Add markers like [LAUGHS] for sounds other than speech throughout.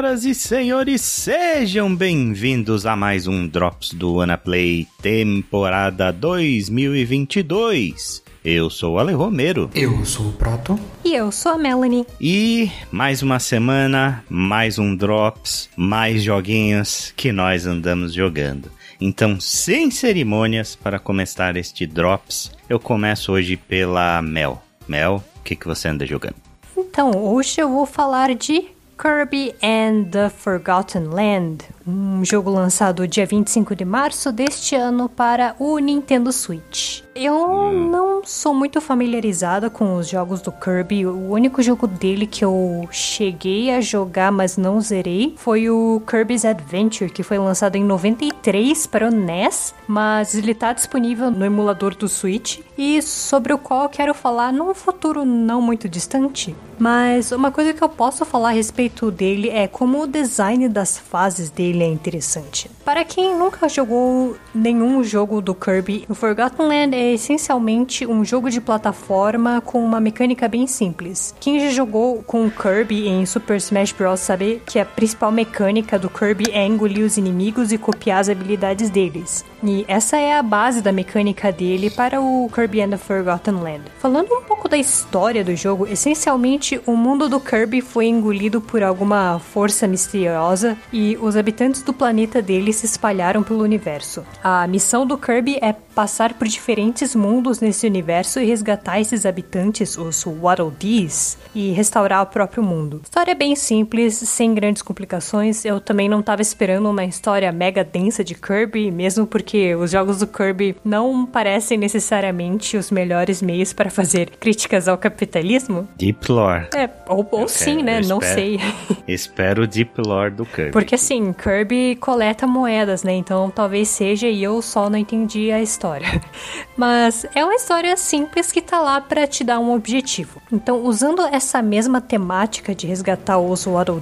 Senhoras e senhores, sejam bem-vindos a mais um Drops do Anaplay temporada 2022. Eu sou o Ale Romero. Eu sou o Proto. E eu sou a Melanie. E mais uma semana, mais um Drops, mais joguinhos que nós andamos jogando. Então, sem cerimônias, para começar este Drops, eu começo hoje pela Mel. Mel, o que, que você anda jogando? Então, hoje eu vou falar de Kirby and the Forgotten Land, um jogo lançado dia 25 de março deste ano para o Nintendo Switch. Eu não sou muito familiarizada com os jogos do Kirby. O único jogo dele que eu cheguei a jogar, mas não zerei, foi o Kirby's Adventure, que foi lançado em 93 para o NES, mas ele está disponível no emulador do Switch e sobre o qual eu quero falar num futuro não muito distante. Mas uma coisa que eu posso falar a respeito dele é como o design das fases dele é interessante. Para quem nunca jogou nenhum jogo do Kirby, o Forgotten Land é essencialmente um jogo de plataforma com uma mecânica bem simples. Quem já jogou com o Kirby em Super Smash Bros. sabe que a principal mecânica do Kirby é engolir os inimigos e copiar as habilidades deles. E essa é a base da mecânica dele para o Kirby and the Forgotten Land. Falando um pouco da história do jogo, essencialmente o mundo do Kirby foi engolido por alguma força misteriosa e os habitantes do planeta dele se espalharam pelo universo. A missão do Kirby é passar por diferentes mundos nesse universo e resgatar esses habitantes, os Waddle Dees, e restaurar o próprio mundo. História bem simples, sem grandes complicações. Eu também não estava esperando uma história mega densa de Kirby, mesmo porque os jogos do Kirby não parecem necessariamente os melhores meios para fazer críticas ao capitalismo. Deep Lore. É, ou, ou sim, né? Não espero, sei. [LAUGHS] Espero o Deep Lore do Kirby. Porque assim, Kirby coleta moedas, né? Então talvez seja e eu só não entendi a história. [LAUGHS] Mas é uma história simples que tá lá para te dar um objetivo. Então, usando essa mesma temática de resgatar os Waddle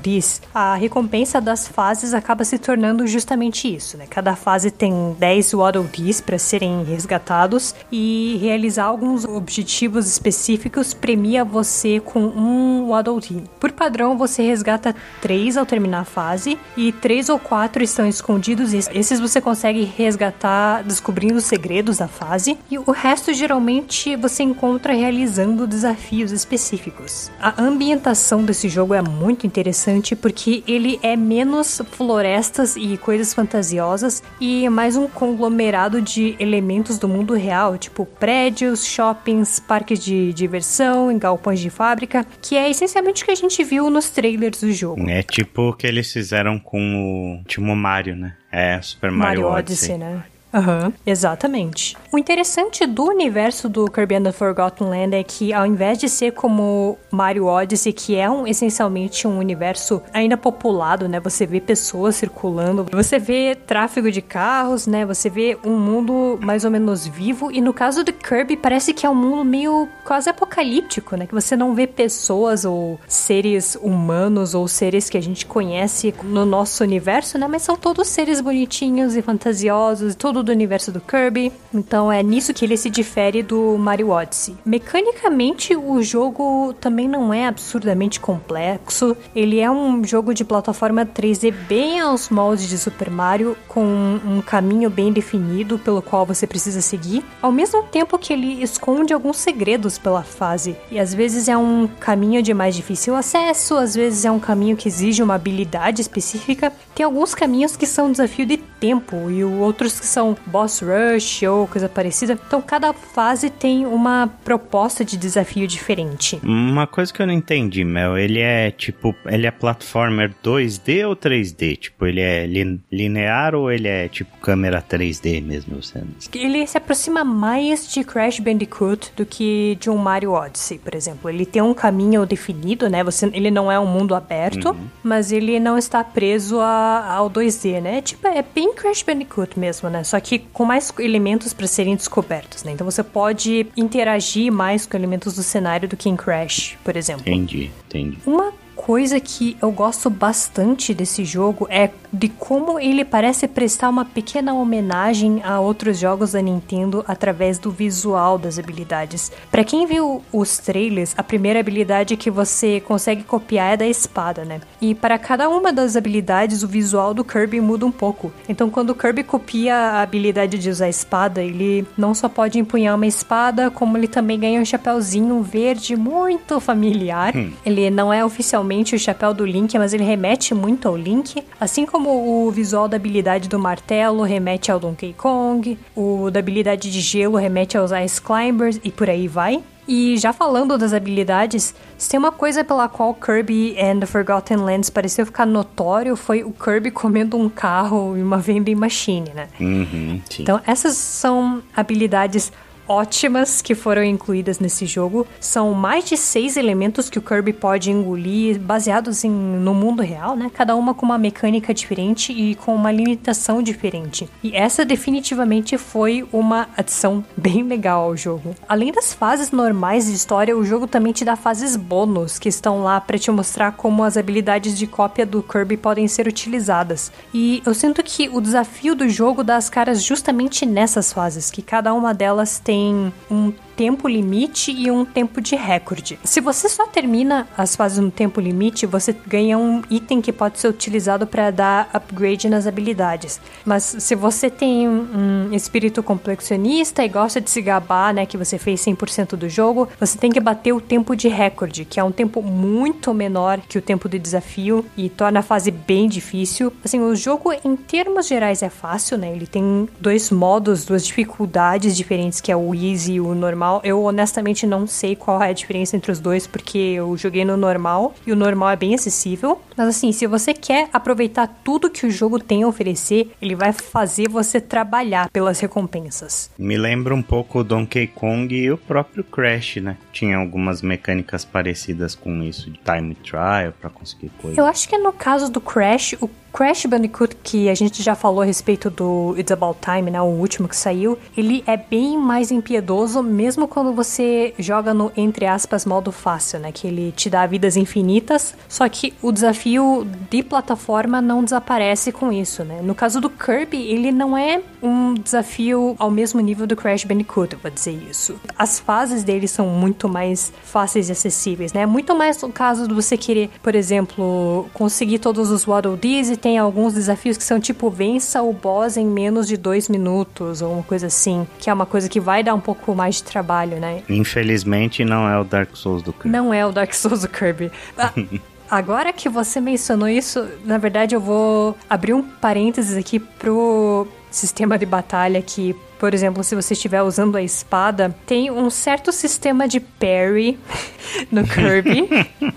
a recompensa das fases acaba se tornando justamente isso, né? Cada fase tem 10 Waddle Dees para serem resgatados e realizar alguns objetivos específicos premia você com um Waddle. Por padrão, você resgata 3 ao terminar a fase e 3 ou 4 estão escondidos. Esses você consegue resgatar descobrindo os segredos da fase e o resto geralmente você encontra realizando desafios específicos. A ambientação desse jogo é muito interessante porque ele é menos florestas e coisas fantasiosas e mais um conglomerado de elementos do mundo real, tipo prédios, shoppings, parques de diversão, galpões de fábrica, que é essencialmente o que a gente viu nos trailers do jogo. É tipo o que eles fizeram com o último Mario, né? É, Super Mario, Mario Odyssey. Odyssey, né? Aham, exatamente. O interessante do universo do Kirby and the Forgotten Land é que, ao invés de ser como Mario Odyssey, que é um, essencialmente um universo ainda populado, né? Você vê pessoas circulando, você vê tráfego de carros, né? Você vê um mundo mais ou menos vivo. E no caso do Kirby, parece que é um mundo meio quase apocalíptico, né? Que você não vê pessoas ou seres humanos ou seres que a gente conhece no nosso universo, né? Mas são todos seres bonitinhos e fantasiosos, todo do universo do Kirby. Então é nisso que ele se difere do Mario Odyssey. Mecanicamente, o jogo também não é absurdamente complexo. Ele é um jogo de plataforma 3D bem aos moldes de Super Mario, com um caminho bem definido pelo qual você precisa seguir, ao mesmo tempo que ele esconde alguns segredos pela fase. E às vezes é um caminho de mais difícil acesso, às vezes é um caminho que exige uma habilidade específica. Tem alguns caminhos que são desafio de tempo e outros que são boss rush ou coisa parecida. Então cada fase tem uma proposta de desafio diferente. Uma coisa que eu não entendi, Mel, ele é tipo, ele é platformer 2D ou 3D? Tipo, ele é lin linear ou ele é tipo câmera 3D mesmo? Sendo? Ele se aproxima mais de Crash Bandicoot do que de um Mario Odyssey, por exemplo. Ele tem um caminho definido, né? Você, ele não é um mundo aberto, Uhum. mas ele não está preso a- ao 2D, né? Tipo, é bem Crash Bandicoot mesmo, né? Só que com mais elementos para serem descobertos, né? Então você pode interagir mais com elementos do cenário do que em Crash, por exemplo. Entendi, entendi. Uma coisa que eu gosto bastante desse jogo é de como ele parece prestar uma pequena homenagem a outros jogos da Nintendo através do visual das habilidades. Para quem viu os trailers, a primeira habilidade que você consegue copiar é da espada, né? E para cada uma das habilidades, o visual do Kirby muda um pouco. Então, quando o Kirby copia a habilidade de usar a espada, ele não só pode empunhar uma espada, como ele também ganha um chapéuzinho verde muito familiar. Hum. Ele não é oficialmente o chapéu do Link, mas ele remete muito ao Link, assim como o visual da habilidade do martelo remete ao Donkey Kong, o da habilidade de gelo remete aos Ice Climbers e por aí vai. E já falando das habilidades, se tem uma coisa pela qual Kirby and the Forgotten Lands pareceu ficar notório foi o Kirby comendo um carro em uma vending machine, né? Uhum, então essas são habilidades ótimas que foram incluídas nesse jogo. São mais de seis elementos que o Kirby pode engolir, baseados em, no mundo real, né? Cada uma com uma mecânica diferente e com uma limitação diferente. E essa definitivamente foi uma adição [LAUGHS] bem legal ao jogo. Além das fases normais de história, o jogo também te dá fases bônus que estão lá para te mostrar como as habilidades de cópia do Kirby podem ser utilizadas. E eu sinto que o desafio do jogo dá as caras justamente nessas fases, que cada uma delas tem tem um tempo limite e um tempo de recorde. Se você só termina as fases no tempo limite, você ganha um item que pode ser utilizado para dar upgrade nas habilidades. Mas se você tem um espírito complexionista e gosta de se gabar, né, que você fez 100% do jogo, você tem que bater o tempo de recorde, que é um tempo muito menor que o tempo de desafio e torna a fase bem difícil. Assim, o jogo em termos gerais é fácil, né? Ele tem dois modos, duas dificuldades diferentes, que é o easy e o normal normal. Eu honestamente não sei qual é a diferença entre os dois, porque eu joguei no normal e o normal é bem acessível. Mas assim, se você quer aproveitar tudo que o jogo tem a oferecer, ele vai fazer você trabalhar pelas recompensas. Me lembra um pouco o Donkey Kong e o próprio Crash, né? Tinha algumas mecânicas parecidas com isso de time trial para conseguir coisas. Eu acho que no caso do Crash, o Crash Bandicoot, que a gente já falou a respeito do It's About Time, né, o último que saiu, ele é bem mais impiedoso, mesmo quando você joga no, entre aspas, modo fácil, né, que ele te dá vidas infinitas, só que o desafio de plataforma não desaparece com isso, né. No caso do Kirby, ele não é um desafio ao mesmo nível do Crash Bandicoot, eu vou dizer isso. As fases dele são muito mais fáceis e acessíveis, né, muito mais no caso de você querer, por exemplo, conseguir todos os Waddle Dees tem alguns desafios que são tipo vença o boss em menos de dois minutos ou uma coisa assim, que é uma coisa que vai dar um pouco mais de trabalho, né? Infelizmente não é o Dark Souls do Kirby. Não é o Dark Souls do Kirby. Ah, [LAUGHS] agora que você mencionou isso, na verdade eu vou abrir um parênteses aqui pro sistema de batalha que, por exemplo, se você estiver usando a espada, tem um certo sistema de parry [LAUGHS] no Kirby. [LAUGHS]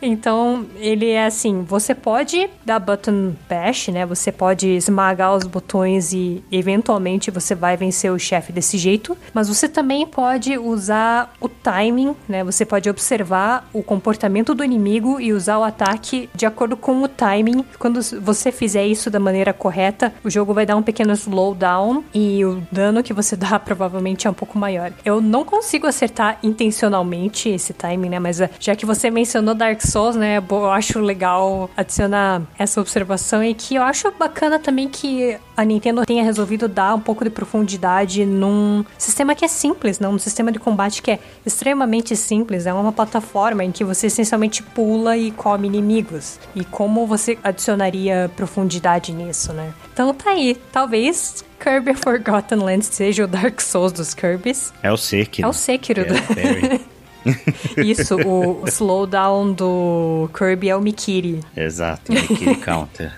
Então, ele é assim, você pode dar button bash, né? Você pode esmagar os botões e eventualmente você vai vencer o chefe desse jeito, mas você também pode usar o timing, né? Você pode observar o comportamento do inimigo e usar o ataque de acordo com o timing. Quando você fizer isso da maneira correta, o jogo vai dar um pequeno slowdown e o dano que você [LAUGHS] dá provavelmente é um pouco maior. Eu não consigo acertar intencionalmente esse timing, né? Mas já que você mencionou Dark Souls, né? Eu acho legal adicionar essa observação e que eu acho bacana também que a Nintendo tenha resolvido dar um pouco de profundidade num sistema que é simples, não? Um sistema de combate que é extremamente simples. É uma plataforma em que você essencialmente pula e come inimigos. E como você adicionaria profundidade nisso, né? Então tá aí. Talvez Kirby [LAUGHS] Forgotten Lands seja o Dark Souls dos Kirbys. É o Sekiro. É o Sekiro. É do... [LAUGHS] [LAUGHS] Isso, o slowdown do Kirby é o Mikiri. Exato, o Mikiri [LAUGHS] Counter.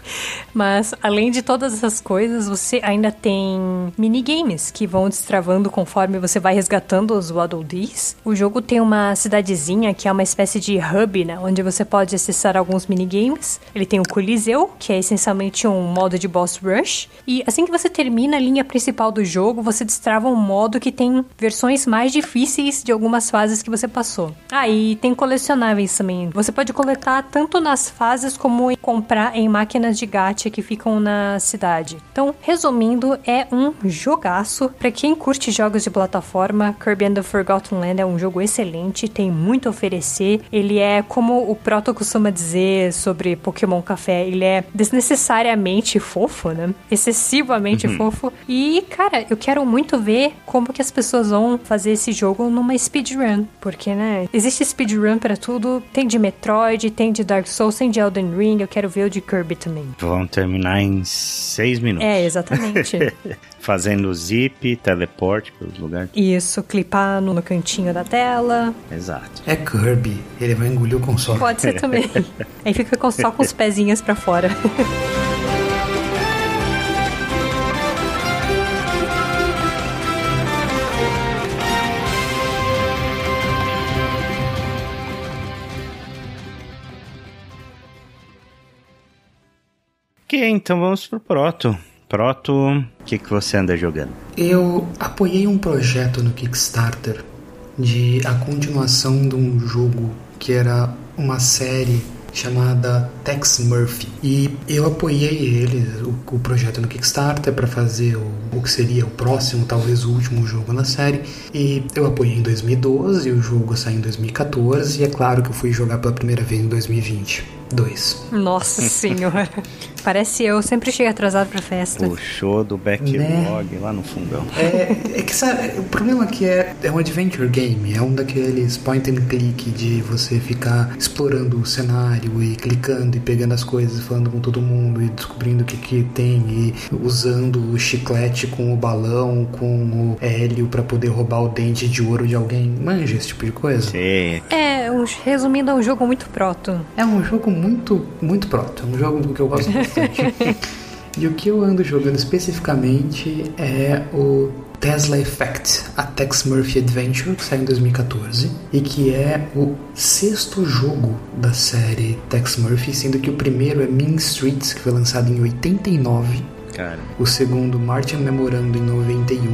Mas, além de todas essas coisas, você ainda tem minigames que vão destravando conforme você vai resgatando os Waddle Dees. O jogo tem uma cidadezinha que é uma espécie de hub, né? Onde você pode acessar alguns minigames. Ele tem o Coliseu, que é essencialmente um modo de boss rush. E assim que você termina a linha principal do jogo, você destrava um modo que tem versões mais difíceis de algumas fases que você passou. Ah, e tem colecionáveis também. Você pode coletar tanto nas fases como em comprar em máquinas de gacha que ficam na cidade. Então, resumindo, é um jogaço. Para quem curte jogos de plataforma, Kirby and the Forgotten Land é um jogo excelente, tem muito a oferecer. Ele é, como o Proto costuma dizer sobre Pokémon Café, ele é desnecessariamente fofo, né? Excessivamente uhum. fofo. E, cara, eu quero muito ver como que as pessoas vão fazer esse jogo numa speedrun. Porque, né, existe speedrun para tudo. Tem de Metroid, tem de Dark Souls, tem de Elden Ring. Eu quero ver o de Kirby também. Vão terminar em seis minutos. É, exatamente. [LAUGHS] Fazendo zip, teleporte pelos lugares. Isso, clipar no, no cantinho da tela. Exato. É Kirby, ele vai engolir o console. Pode ser também. [LAUGHS] Aí fica só com os pezinhos para fora. [LAUGHS] Ok, então vamos pro Proto. Proto, o que, que você anda jogando? Eu apoiei um projeto no Kickstarter de a continuação de um jogo que era uma série chamada Tex Murphy. E eu apoiei ele, o, o projeto no Kickstarter, para fazer o, o, que seria o próximo, talvez o último jogo na série. E eu apoiei em 2012, o jogo saiu em 2014, e é claro que eu fui jogar pela primeira vez em 2020. 2. Nossa [LAUGHS] senhora. Parece eu, sempre chego atrasado pra festa. Puxou do backlog né? lá no fundão. É, é que sabe, o problema aqui é, é um adventure game, é um daqueles point and click de você ficar explorando o cenário e clicando e pegando as coisas, falando com todo mundo e descobrindo o que, que tem e usando o chiclete com o balão, com o hélio para poder roubar o dente de ouro de alguém. Manja esse tipo de coisa? Sim. É, resumindo, é um jogo muito proto. É um jogo muito, muito pronto. É um jogo que eu gosto [LAUGHS] [LAUGHS] e o que eu ando jogando especificamente é o Tesla Effect, a Tex Murphy Adventure, que saiu em 2014, e que é o sexto jogo da série Tex Murphy, sendo que o primeiro é Mean Streets, que foi lançado em 89 cara. O segundo, Martian Memorando, em 91.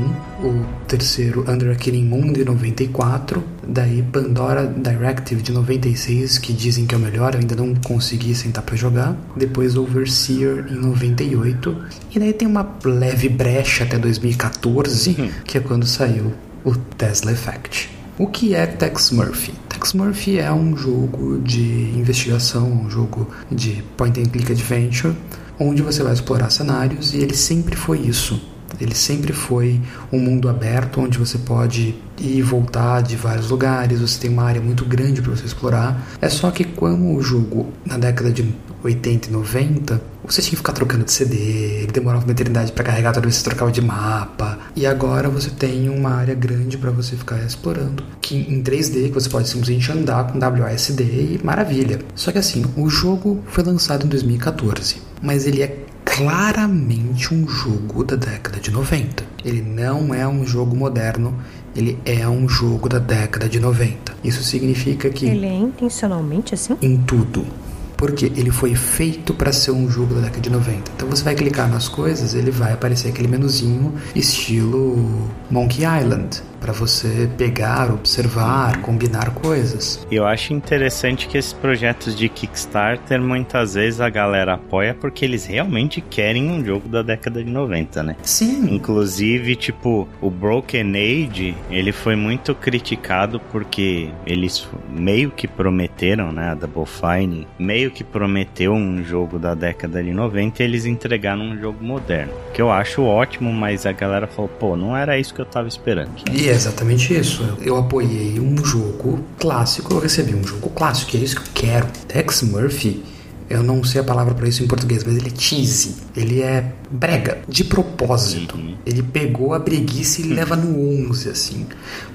O terceiro, Under Killing Moon, de 94. Daí, Pandora Directive, de 96, que dizem que é o melhor. Eu ainda não consegui sentar para jogar. Depois, Overseer, em 98. E daí tem uma leve brecha até 2014, uhum. que é quando saiu o Tesla Effect. O que é Tex Murphy? Tex Murphy é um jogo de investigação, um jogo de point and click adventure onde você vai explorar cenários e ele sempre foi isso. Ele sempre foi um mundo aberto onde você pode ir e voltar de vários lugares, você tem uma área muito grande para você explorar. É só que como o jogo na década de 80 e 90, você tinha que ficar trocando de CD, ele demorava uma eternidade para carregar toda vez você trocava de mapa. E agora você tem uma área grande para você ficar explorando, que em 3D, que você pode simplesmente andar com WASD e maravilha. Só que assim, o jogo foi lançado em 2014, mas ele é claramente um jogo da década de 90. Ele não é um jogo moderno, ele é um jogo da década de 90. Isso significa que. Ele é intencionalmente assim? Em tudo. Porque ele foi feito para ser um jogo da década de 90. Então você vai clicar nas coisas, ele vai aparecer aquele menuzinho estilo Monkey Island para você pegar, observar, combinar coisas. Eu acho interessante que esses projetos de Kickstarter muitas vezes a galera apoia porque eles realmente querem um jogo da década de 90, né? Sim. Inclusive, tipo, o Broken Age, ele foi muito criticado porque eles meio que prometeram, né, a Double Fine, meio que prometeu um jogo da década de 90 e eles entregaram um jogo moderno. Que eu acho ótimo, mas a galera falou, pô, não era isso que eu tava esperando. E exatamente isso. Eu apoiei um jogo clássico, eu recebi um jogo clássico, e é isso que eu quero. Tex Murphy, eu não sei a palavra para isso em português, mas ele é cheesy. Ele é brega, de propósito. Uhum. Ele pegou a breguice e leva no 11, assim.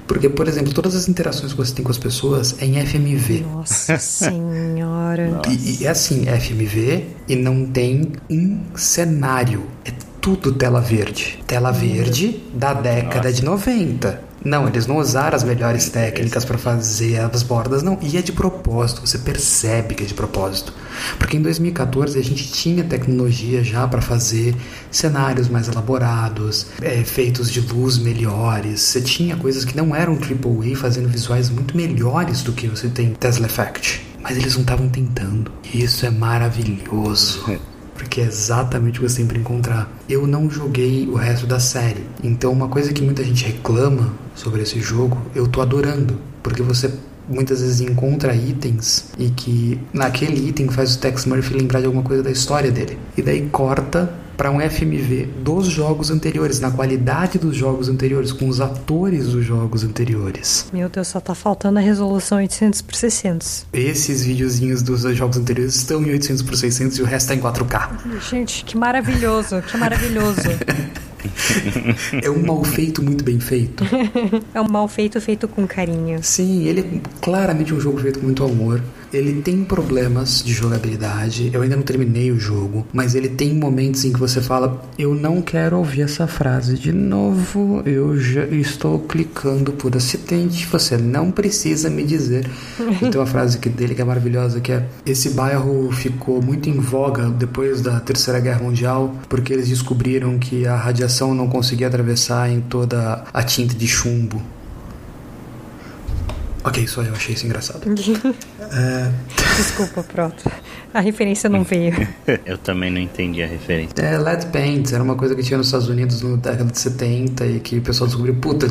Porque, por exemplo, todas as interações que você tem com as pessoas é em FMV. Nossa [LAUGHS] senhora. E, e é assim, FMV e não tem um cenário. É tudo tela verde. Tela verde da década Nossa. de 90. Não, eles não usaram as melhores técnicas para fazer as bordas, não. E é de propósito, você percebe que é de propósito. Porque em 2014 a gente tinha tecnologia já para fazer cenários mais elaborados, é, efeitos de luz melhores. Você tinha coisas que não eram AAA fazendo visuais muito melhores do que você tem em Tesla Effect. Mas eles não estavam tentando. Isso é maravilhoso. Porque é exatamente o que você sempre encontrar. Eu não joguei o resto da série, então uma coisa que muita gente reclama sobre esse jogo, eu tô adorando, porque você muitas vezes encontra itens e que naquele item faz o Tex Murphy lembrar de alguma coisa da história dele. E daí corta para um FMV dos jogos anteriores, na qualidade dos jogos anteriores, com os atores dos jogos anteriores. Meu Deus, só tá faltando a resolução 800 por 600. Esses videozinhos dos jogos anteriores estão em 800 por 600 e o resto tá em 4K. Gente, que maravilhoso, que maravilhoso. [LAUGHS] é um mal feito muito bem feito. [LAUGHS] é um mal feito feito com carinho. Sim, ele é claramente um jogo feito com muito amor. Ele tem problemas de jogabilidade. Eu ainda não terminei o jogo, mas ele tem momentos em que você fala: Eu não quero ouvir essa frase de novo. Eu já estou clicando por acidente. Você não precisa me dizer. [LAUGHS] E tem uma frase que, dele que é maravilhosa: que é Esse bairro ficou muito em voga depois da Terceira Guerra Mundial, porque eles descobriram que a radiação não conseguia atravessar em toda a tinta de chumbo. Ok, só eu achei isso engraçado. [LAUGHS] é... Desculpa, pronto. A referência não veio. [LAUGHS] eu também não entendi a referência. É, lead paint era uma coisa que tinha nos Estados Unidos na década de 70 e que o pessoal descobriu, puta,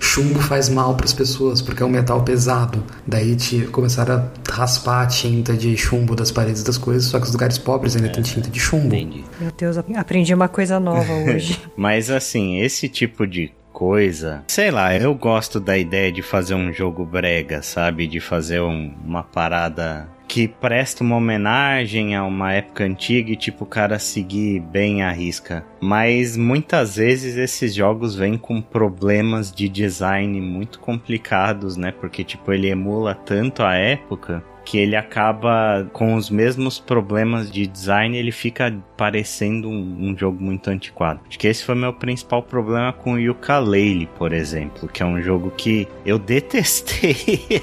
chumbo faz mal para as pessoas porque é um metal pesado. Daí te, começaram a raspar a tinta de chumbo das paredes das coisas, só que os lugares pobres ainda é, têm tinta de chumbo. Entendi. Meu Deus, aprendi uma coisa nova [LAUGHS] hoje. Mas assim, esse tipo de coisa. Sei lá, eu gosto da ideia de fazer um jogo brega, sabe? De fazer um, uma parada que presta uma homenagem a uma época antiga e tipo o cara seguir bem a risca. Mas muitas vezes esses jogos vêm com problemas de design muito complicados, né? Porque tipo ele emula tanto a época que ele acaba com os mesmos problemas de design, ele fica parecendo um, um, jogo muito antiquado. Acho que esse foi meu principal problema com o Yooka-Laylee, por exemplo, que é um jogo que eu [LAUGHS] detestei.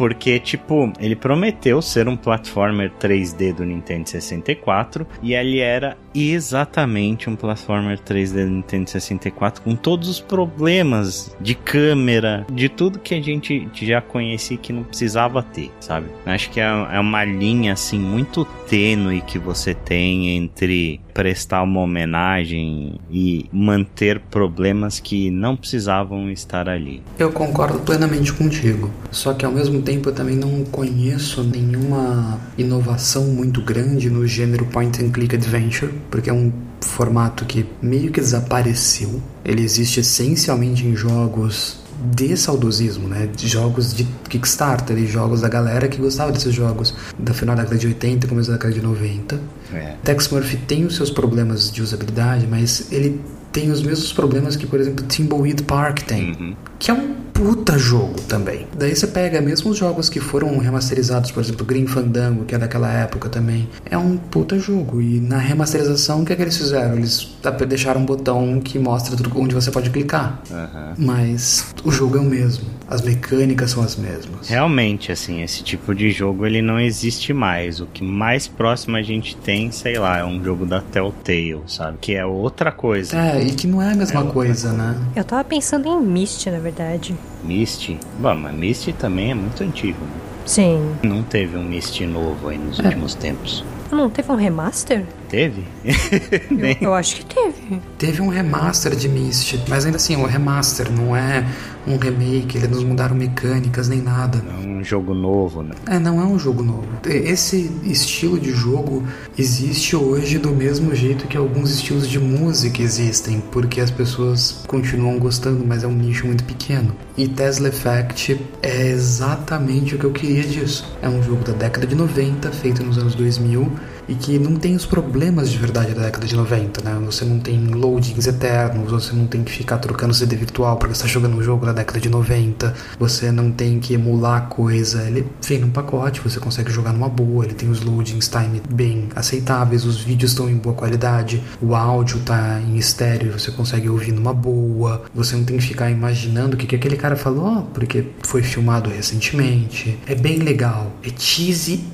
Porque, tipo, ele prometeu ser um platformer 3D do Nintendo 64 e ele era exatamente um platformer 3D do Nintendo 64 com todos os problemas de câmera, de tudo que a gente já conhecia que não precisava ter, sabe? Acho que é, é uma linha assim muito tênue que você tem entre prestar uma homenagem e manter problemas que não precisavam estar ali. Eu concordo plenamente contigo. Só que ao mesmo tempo eu também não conheço nenhuma inovação muito grande no gênero point and click adventure, porque é um formato que meio que desapareceu. Ele existe essencialmente em jogos de saudosismo, né? De jogos de Kickstarter e jogos da galera que gostava desses jogos da final da década de 80 e começo da década de 90. É. Tex Murphy tem os seus problemas de usabilidade, mas ele tem os mesmos problemas que, por exemplo, Timbleweed Park tem, uhum. que é um puta jogo também. Daí você pega mesmo os jogos que foram remasterizados, por exemplo, Green Fandango, que é daquela época também, é um puta jogo. E na remasterização, o que é que eles fizeram? Eles deixaram um botão que mostra onde você pode clicar. Uhum. Mas o jogo é o mesmo. As mecânicas são as mesmas. Realmente, assim, esse tipo de jogo ele não existe mais. O que mais próximo a gente tem, sei lá, é um jogo da Telltale, sabe? Que é outra coisa. É, e que não é a mesma é coisa, né? Eu tava pensando em Myst, na verdade. Myst? Bom, mas Myst também é muito antigo, né? Sim. Não teve um Myst novo aí nos é. últimos tempos. Não teve um remaster? Teve? [LAUGHS] eu, eu, acho que teve. Teve um remaster de Myst, mas ainda assim, o remaster não é um remake, eles não mudaram mecânicas nem nada. É um jogo novo, né? É, não é um jogo novo. Esse estilo de jogo existe hoje do mesmo jeito que alguns estilos de música existem, porque as pessoas continuam gostando, mas é um nicho muito pequeno. E Tesla Effect é exatamente o que eu queria disso. É um jogo da década de 90, feito nos anos 2000, e que não tem os problemas de verdade da década de 90, né? Você não tem loadings eternos, você não tem que ficar trocando CD virtual porque você está jogando um jogo da década de 90, você não tem que emular coisa. Ele vem num pacote, você consegue jogar numa boa, ele tem os loadings time bem aceitáveis, os vídeos estão em boa qualidade, o áudio tá em estéreo, você consegue ouvir numa boa, você não tem que ficar imaginando o que, que aquele cara falou, porque foi filmado recentemente. É bem legal. É cheesy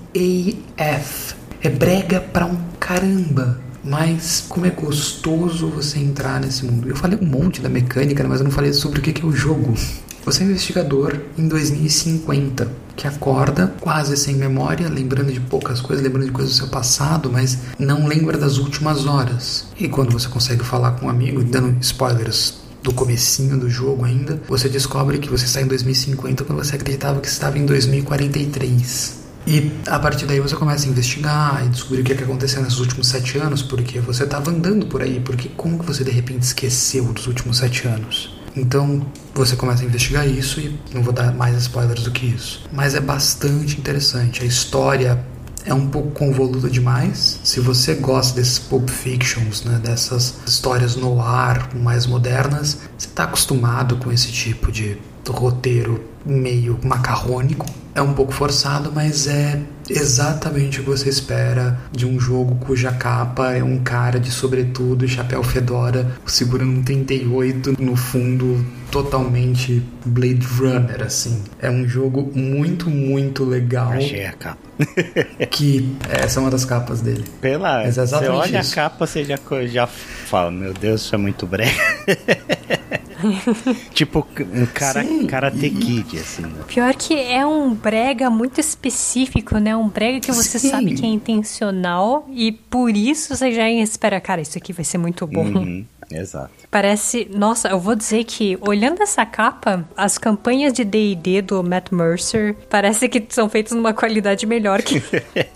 AF. É brega pra um caramba. Mas como é gostoso você entrar nesse mundo. Eu falei um monte da mecânica, mas eu não falei sobre o que é o jogo. Você é um investigador em 2050 que acorda quase sem memória, lembrando de poucas coisas, lembrando de coisas do seu passado, mas não lembra das últimas horas. E quando você consegue falar com um amigo, dando spoilers do comecinho do jogo ainda, você descobre que você está em 2050 quando você acreditava que estava em 2043. E a partir daí você começa a investigar e descobrir o que, é que aconteceu nesses últimos sete anos, porque você estava andando por aí, porque como que você de repente esqueceu dos últimos sete anos? Então você começa a investigar isso e não vou dar mais spoilers do que isso. Mas é bastante interessante. A história é um pouco convoluta demais. Se você gosta desses Pulp Fictions, né, dessas histórias no ar mais modernas, você está acostumado com esse tipo de roteiro meio macarrônico. É um pouco forçado, mas é exatamente o que você espera de um jogo cuja capa é um cara de sobretudo e chapéu fedora segurando um 38 no fundo totalmente Blade Runner assim. É um jogo muito muito legal. Achei a capa. [LAUGHS] [LAUGHS] que essa é uma das capas dele. Pela, Mas é você olha isso. a capa, você já, já fala, meu Deus, isso é muito breve. [LAUGHS] [LAUGHS] tipo, um cara, Karate Kid, assim. Né? Pior que é um brega muito específico, né? Um brega que você Sim. sabe que é intencional e por isso você já espera, cara, isso aqui vai ser muito bom. Uhum. Exato. Parece. Nossa, eu vou dizer que, olhando essa capa, as campanhas de DD do Matt Mercer parece que são feitas numa qualidade melhor que,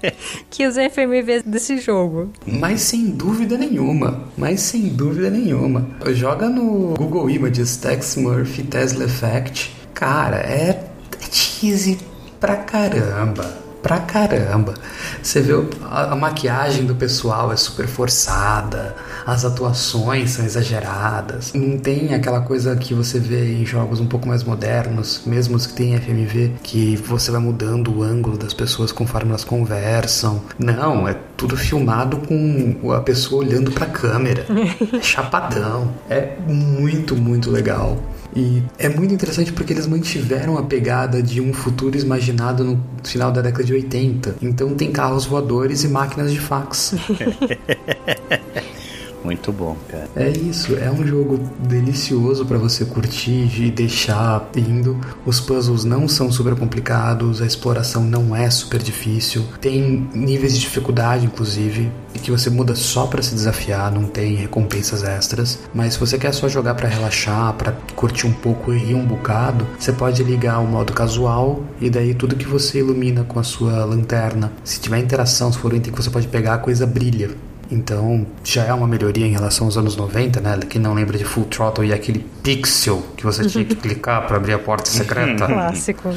[LAUGHS] que os FMVs desse jogo. Mas sem dúvida nenhuma. Mas sem dúvida nenhuma. Joga no Google Images Tex Murphy Tesla Effect. Cara, é cheesy pra caramba pra caramba. Você vê a, a, maquiagem do pessoal é super forçada, as atuações são exageradas. Não tem aquela coisa que você vê em jogos um pouco mais modernos, mesmo os que tem FMV, que você vai mudando o ângulo das pessoas conforme elas conversam. Não, é tudo filmado com a pessoa olhando pra câmera. [LAUGHS] É chapadão. É muito, muito legal. E é muito interessante porque eles mantiveram a pegada de um futuro imaginado no final da década de 80. Então tem carros voadores e máquinas de fax. [LAUGHS] Muito bom, cara. É isso, é um jogo delicioso para você curtir e deixar indo. Os puzzles não são super complicados, a exploração não é super difícil. Tem níveis de dificuldade, inclusive, que você muda só para se desafiar, não tem recompensas extras. Mas se você quer só jogar para relaxar, para curtir um pouco e rir um bocado, você pode ligar o modo casual e daí tudo que você ilumina com a sua lanterna, se tiver interação, se for um item que você pode pegar, a coisa brilha. Então já é uma melhoria em relação aos anos 90, né? Quem não lembra de Full Throttle e aquele pixel que você tinha que clicar para abrir a porta secreta. Clássico.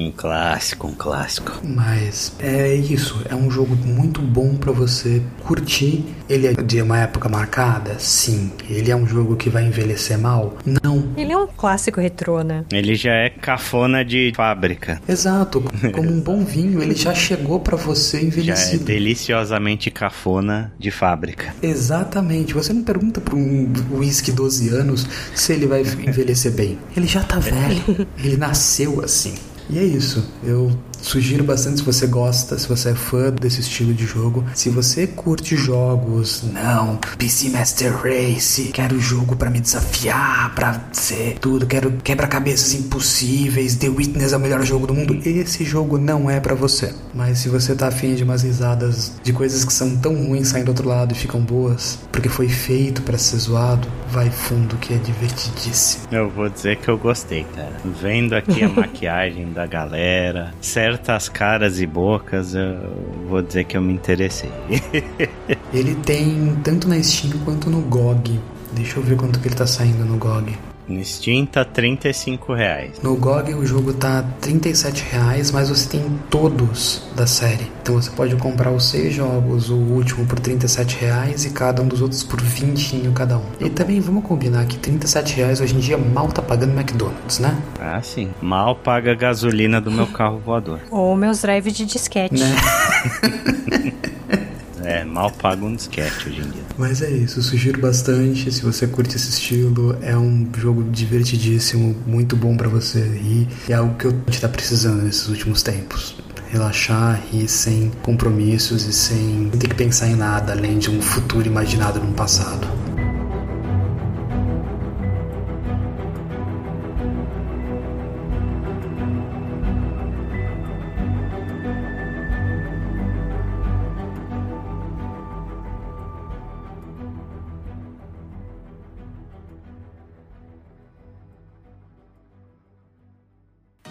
Um clássico, um clássico. Mas é isso, é um jogo muito bom para você curtir. Ele é de uma época marcada? Sim. Ele é um jogo que vai envelhecer mal? Não. Ele é um clássico retrô, né? Ele já é cafona de fábrica. Exato. [LAUGHS] Como um bom vinho, ele já chegou para você envelhecido. Já é deliciosamente cafona de fábrica. Exatamente. Você não pergunta para um whisky 12 anos se ele vai envelhecer bem. Ele já tá velho. Ele nasceu assim. E é isso. Eu Sugiro bastante se você gosta, se você é fã desse estilo de jogo. Se você curte jogos, não, PC Master Race, quero jogo para me desafiar, para ser tudo, quero quebra-cabeças impossíveis, The Witness é o melhor jogo do mundo. Esse jogo não é para você. Mas se você tá afim de umas risadas de coisas que são tão ruins saindo do outro lado e ficam boas, porque foi feito para ser zoado, vai fundo que é divertidíssimo. Eu vou dizer que eu gostei, cara. Vendo aqui a [LAUGHS] maquiagem da galera, certo certas caras e bocas, eu vou dizer que eu me interessei. [LAUGHS] ele tem tanto na Steam quanto no GOG. Deixa eu ver quanto que ele tá saindo no GOG. No Steam tá 35 reais. No GOG o jogo tá 37 reais, mas você tem todos da série. Então você pode comprar os seis jogos, o último por 37 reais e cada um dos outros por 20 cada um. E também vamos combinar que 37 reais hoje em dia mal tá pagando McDonald's, né? Ah, sim. Mal paga a gasolina do meu carro voador. Ou meus drives de disquete. Né? [LAUGHS] É, mal paga um disquete hoje em dia. Mas é isso, sugiro bastante. Se você curte esse estilo, é um jogo divertidíssimo, muito bom para você rir. É algo que eu te tá precisando nesses últimos tempos. Relaxar, rir sem compromissos e sem ter que pensar em nada além de um futuro imaginado no passado.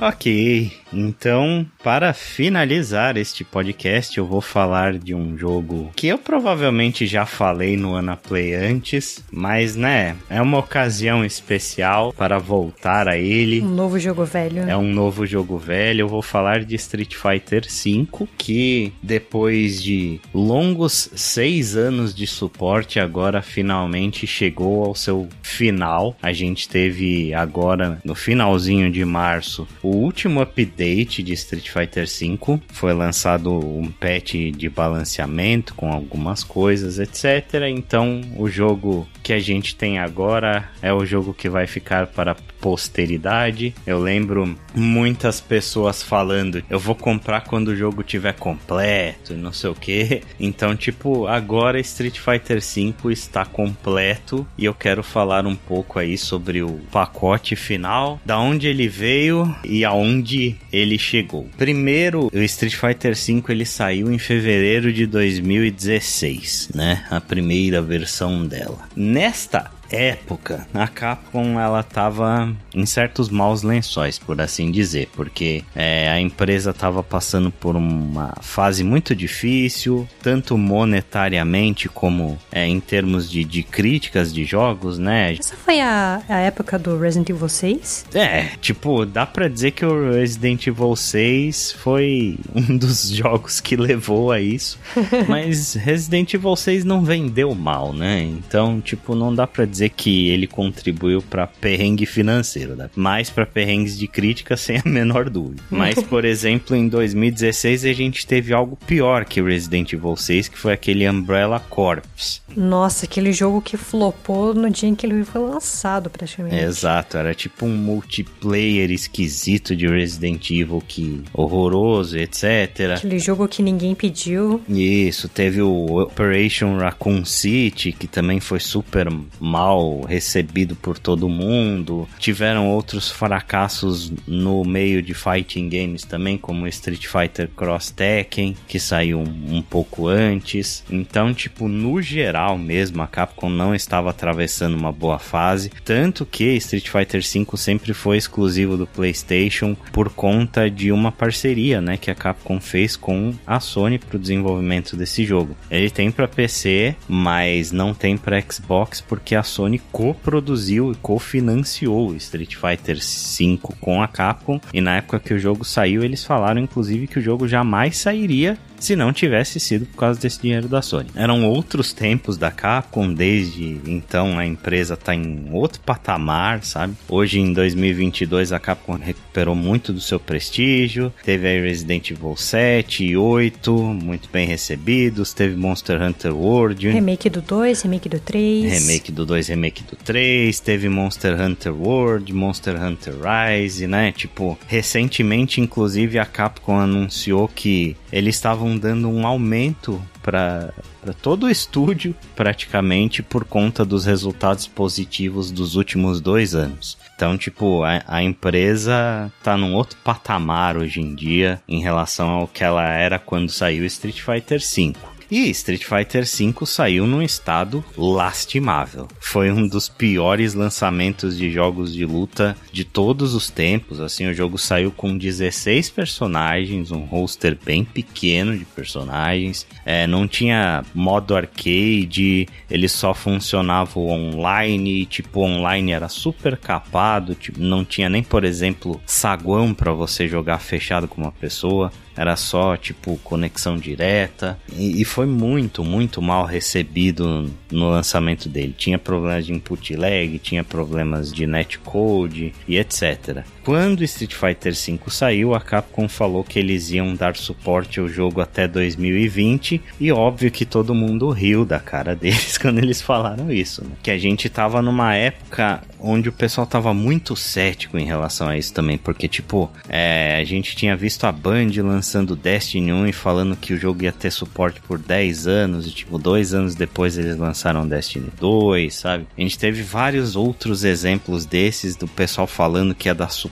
Ok, então para finalizar este podcast, eu vou falar de um jogo que eu provavelmente já falei no Anaplay antes, mas né, é uma ocasião especial para voltar a ele. Um novo jogo velho. É um novo jogo velho. Eu vou falar de Street Fighter V, que depois de longos seis anos de suporte, agora finalmente chegou ao seu final. A gente teve agora no finalzinho de março o último update de Street Fighter V. Foi lançado um patch de balanceamento com algumas coisas, etc. Então, o jogo que a gente tem agora é o jogo que vai ficar para posteridade. Eu lembro muitas pessoas falando: eu vou comprar quando o jogo tiver completo, não sei o que. Então, tipo, agora Street Fighter V está completo e eu quero falar um pouco aí sobre o pacote final, da onde ele veio e aonde ele chegou. Primeiro, o Street Fighter V ele saiu em fevereiro de 2016, né? A primeira versão dela. Nesta época, a Capcom ela tava em certos maus lençóis, por assim dizer, porque é, a empresa tava passando por uma fase muito difícil, tanto monetariamente como é, em termos de, de críticas de jogos, né? Essa foi a, a época do Resident Evil 6? É, tipo, dá pra dizer que o Resident Evil 6 foi [LAUGHS] um dos jogos que levou a isso, [LAUGHS] mas Resident Evil 6 não vendeu mal, né? Então, tipo, não dá pra dizer dizer que ele contribuiu para perrengue financeiro, né? mais para perrengues de crítica, [LAUGHS] sem a menor dúvida. Mas, [LAUGHS] por exemplo, em 2016 a gente teve algo pior que Resident Evil 6, que foi aquele Umbrella Corps. Nossa, aquele jogo que flopou no dia em que ele foi lançado, praticamente. Exato, era tipo um multiplayer esquisito de Resident Evil que horroroso, etc. Aquele jogo que ninguém pediu. Isso, teve o Operation Raccoon City, que também foi super mal mal recebido por todo mundo. Tiveram outros fracassos no meio de fighting games também, como Street Fighter Cross Tekken, que saiu um, pouco antes. Então, tipo, no geral mesmo, a Capcom não estava atravessando uma boa fase, tanto que Street Fighter V sempre foi exclusivo do PlayStation por conta de uma parceria, né, que a Capcom fez com a Sony para o desenvolvimento desse jogo. Ele tem para PC, mas não tem para Xbox porque a Sony coproduziu e cofinanciou Street Fighter V com a Capcom. E na época que o jogo saiu, eles falaram inclusive que o jogo jamais sairia se não tivesse sido por causa desse dinheiro da Sony. Eram outros tempos da Capcom, desde então a empresa está em outro patamar, sabe? Hoje em 2022 a Capcom recuperou muito do seu prestígio, teve aí Resident Evil 7 e 8, muito bem recebidos, teve Monster Hunter World, remake do 2, remake do 3, remake do 2, remake do 3, teve Monster Hunter World, Monster Hunter Rise, né? Tipo, recentemente inclusive a Capcom anunciou que eles estavam dando um aumento para todo o estúdio, praticamente, por conta dos resultados positivos dos últimos dois anos. Então, tipo, a, a, empresa tá num outro patamar hoje em dia em relação ao que ela era quando saiu Street Fighter V. E Street Fighter V saiu num estado lastimável. Foi um dos piores lançamentos de jogos de luta de todos os tempos. Assim, o jogo saiu com 16 personagens, um roster bem pequeno de personagens. É, não tinha modo arcade, ele só funcionava online. Tipo, online era super capado, tipo, não tinha nem, por exemplo, saguão para você jogar fechado com uma pessoa era só tipo conexão direta e, e, foi muito, muito mal recebido no lançamento dele. Tinha problemas de input lag, tinha problemas de netcode e etc. Quando Street Fighter V saiu, a Capcom falou que eles iam dar suporte ao jogo até 2020 e óbvio que todo mundo riu da cara [LAUGHS] deles quando eles falaram isso, né? Que a gente tava numa época onde o pessoal tava muito cético em relação a isso também, porque tipo, é, a gente tinha visto a Band lançando Destiny 1 e falando que o jogo ia ter suporte por 10 anos e tipo, dois anos depois eles lançaram Destiny 2, sabe? A gente teve vários outros exemplos desses do pessoal falando que ia dar suporte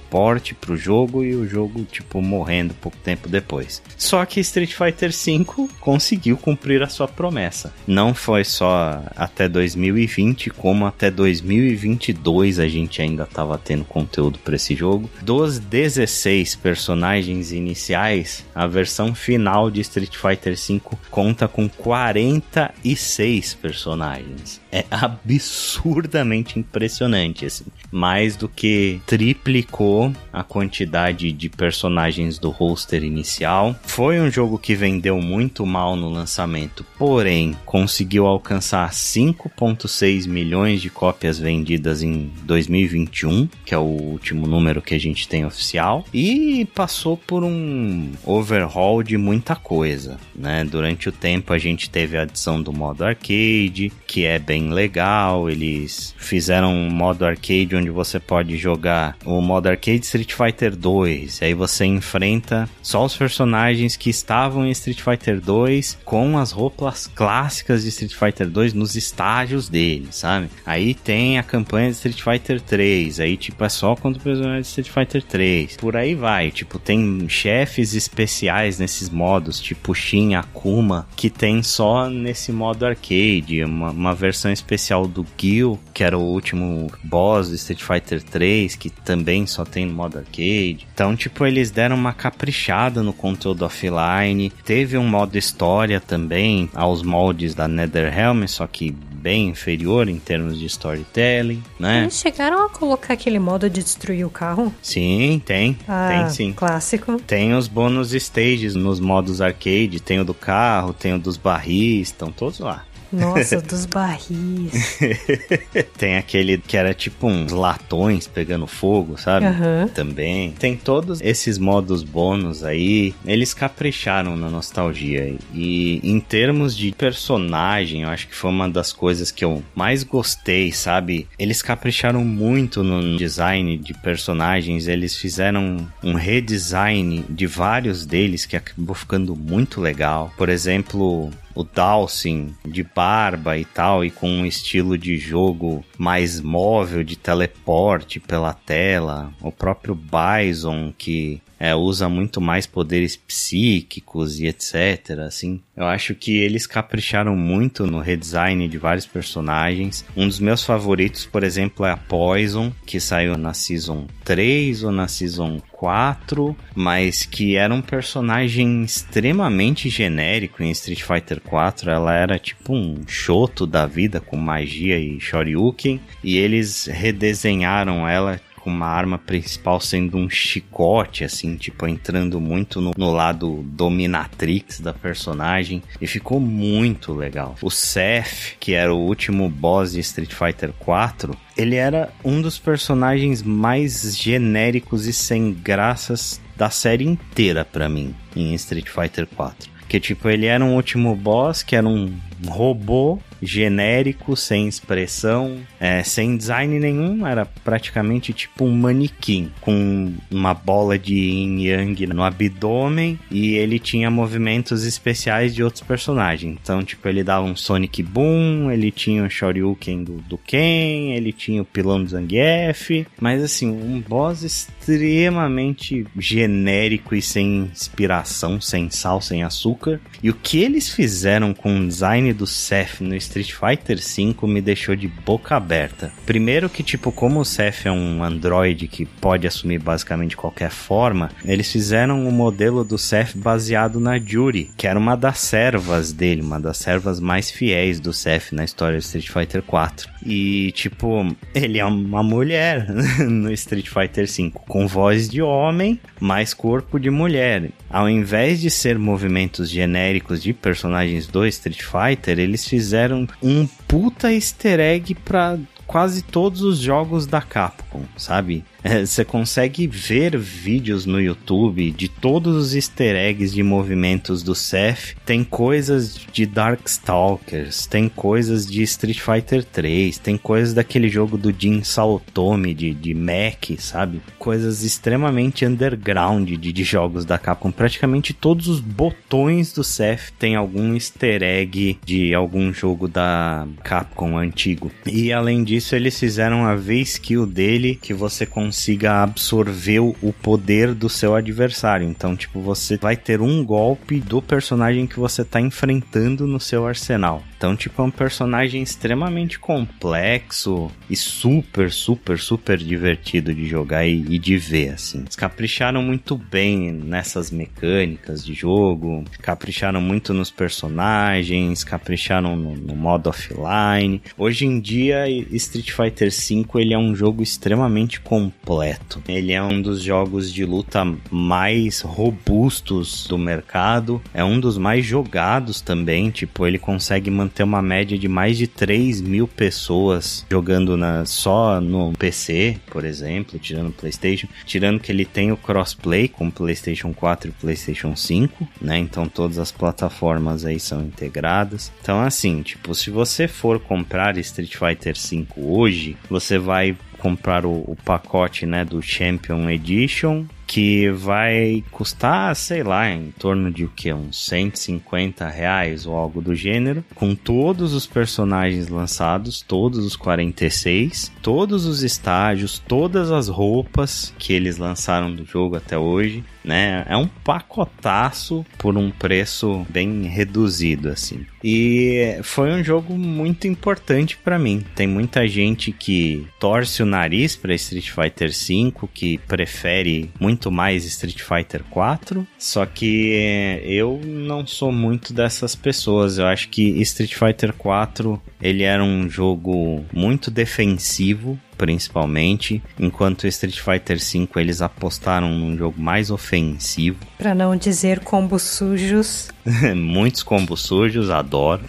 pro jogo e o jogo tipo morrendo pouco tempo depois. Só que Street Fighter V conseguiu cumprir a sua promessa. Não foi só até 2020, como até 2022 2 a gente ainda estava tendo conteúdo para esse jogo. Dos 16 personagens iniciais, a versão final de Street Fighter V conta com 46 personagens. É absurdamente impressionante, assim. Mais do que triplicou a quantidade de personagens do roster inicial. Foi um jogo que vendeu muito mal no lançamento, porém conseguiu alcançar 5.6 milhões de cópias vendidas em 2021, que é o último número que a gente tem oficial, e passou por um overhaul de muita coisa, né? Durante o tempo a gente teve a adição do modo arcade, que é bem legal, eles fizeram um modo arcade onde você pode jogar o modo arcade Street Fighter 2, aí você enfrenta só os personagens que estavam em Street Fighter 2 com as roupas clássicas de Street Fighter 2 nos estágios dele, sabe? Aí tem a campanha de Street Fighter 3, aí tipo é só contra o personagem de Street Fighter 3. Por aí vai, tipo, tem chefes especiais nesses modos, tipo Shin Akuma, que tem só nesse modo arcade, uma, uma versão especial do Gil, que era o último boss do Street Fighter 3, que também só tem no modo arcade. Então, tipo, eles deram uma caprichada no conteúdo offline. Teve um modo história também, aos moldes da NetherRealm, só que bem inferior em termos de storytelling, né? Eles chegaram a colocar aquele modo de destruir o carro? Sim, tem. Ah, tem sim. Clássico. Tem os bônus stages nos modos arcade, tem o do carro, tem o dos barris, estão todos lá. Nossa, dos barris. [LAUGHS] Tem aquele que era tipo uns latões pegando fogo, sabe? Uhum. Também. Tem todos esses modos bônus aí. Eles capricharam na nostalgia. E em termos de personagem, eu acho que foi uma das coisas que eu mais gostei, sabe? Eles capricharam muito no design de personagens. Eles fizeram um redesign de vários deles que acabou ficando muito legal. Por exemplo, o Dawson de barba e tal, e com um estilo de jogo mais móvel, de teleporte pela tela. O próprio Bison, que é, usa muito mais poderes psíquicos e etc. Assim, eu acho que eles capricharam muito no redesign de vários personagens. Um dos meus favoritos, por exemplo, é a Poison, que saiu na Season 3 ou na Season 4, mas que era um personagem extremamente genérico em Street Fighter 4. Ela era tipo um choto da vida com magia e shoryuken, e eles redesenharam ela com uma arma principal sendo um chicote, assim, tipo, entrando muito no, no, lado dominatrix da personagem. E ficou muito legal. O Seth, que era o último boss de Street Fighter 4, ele era um dos personagens mais genéricos e sem graças da série inteira para mim em Street Fighter 4. Que tipo, ele era um último boss que era um robô genérico, sem expressão, é, sem design nenhum, era praticamente tipo um manequim, com uma bola de yin yang no abdômen e ele tinha movimentos especiais de outros personagens. Então, tipo, ele dava um Sonic Boom, ele tinha o Shoryuken do, do Ken, ele tinha o pilão do Zangief, mas assim, um boss extremamente genérico e sem inspiração, sem sal, sem açúcar. E o que eles fizeram com o design do Seth no Street Fighter V me deixou de boca aberta. Primeiro que, tipo, como o Seth é um android que pode assumir basicamente qualquer forma, eles fizeram o um modelo do Seth baseado na Jury, que era uma das servas dele, uma das servas mais fiéis do Seth na história do Street Fighter 4. E, tipo, ele é uma mulher [LAUGHS] no Street Fighter V, com voz de homem, mais corpo de mulher. Ao invés de ser movimentos genéricos de personagens do Street Fighter, eles fizeram um puta easter egg pra quase todos os jogos da Capcom, sabe? É, você consegue ver vídeos no YouTube de todos os easter eggs de movimentos do Seth. Tem coisas de Darkstalkers, tem coisas de Street Fighter 3, tem coisas daquele jogo do Jin Saotome de, de Mac, sabe? Coisas extremamente underground de, de jogos da Capcom. Praticamente todos os botões do Seth tem algum easter egg de algum jogo da Capcom antigo. E além disso, eles fizeram a V-Skill dele que você consegue consiga absorver o poder do seu adversário. Então, tipo, você vai ter um golpe do personagem que você está enfrentando no seu arsenal. Então, tipo, é um personagem extremamente complexo e super, super, super divertido de jogar e, e, de ver, assim. Eles capricharam muito bem nessas mecânicas de jogo, capricharam muito nos personagens, capricharam no, no modo offline. Hoje em dia, Street Fighter V ele é um jogo extremamente completo. Ele é um dos jogos de luta mais robustos do mercado, é um dos mais jogados também, tipo, ele consegue manter ter uma média de mais de 3 mil pessoas jogando na, só no PC, por exemplo, tirando o PlayStation. Tirando que ele tem o crossplay com PlayStation 4 e PlayStation 5, né? Então todas as plataformas aí são integradas. Então, assim, tipo, se você for comprar Street Fighter 5 hoje, você vai comprar o, o, pacote né, do Champion Edition que vai custar, sei lá, em torno de o que? Uns 150 reais ou algo do gênero, com todos os personagens lançados, todos os 46, todos os estágios, todas as roupas que eles lançaram do jogo até hoje, né? É um pacotaço por um preço bem reduzido, assim. E foi um jogo muito importante para mim. Tem muita gente que torce o nariz para Street Fighter V, que prefere muito mais Street Fighter 4, só que eu não sou muito dessas pessoas. Eu acho que Street Fighter 4 ele era um jogo muito defensivo, principalmente, enquanto Street Fighter V eles apostaram num jogo mais ofensivo. Para não dizer combos sujos. [LAUGHS] Muitos combos sujos, adoro.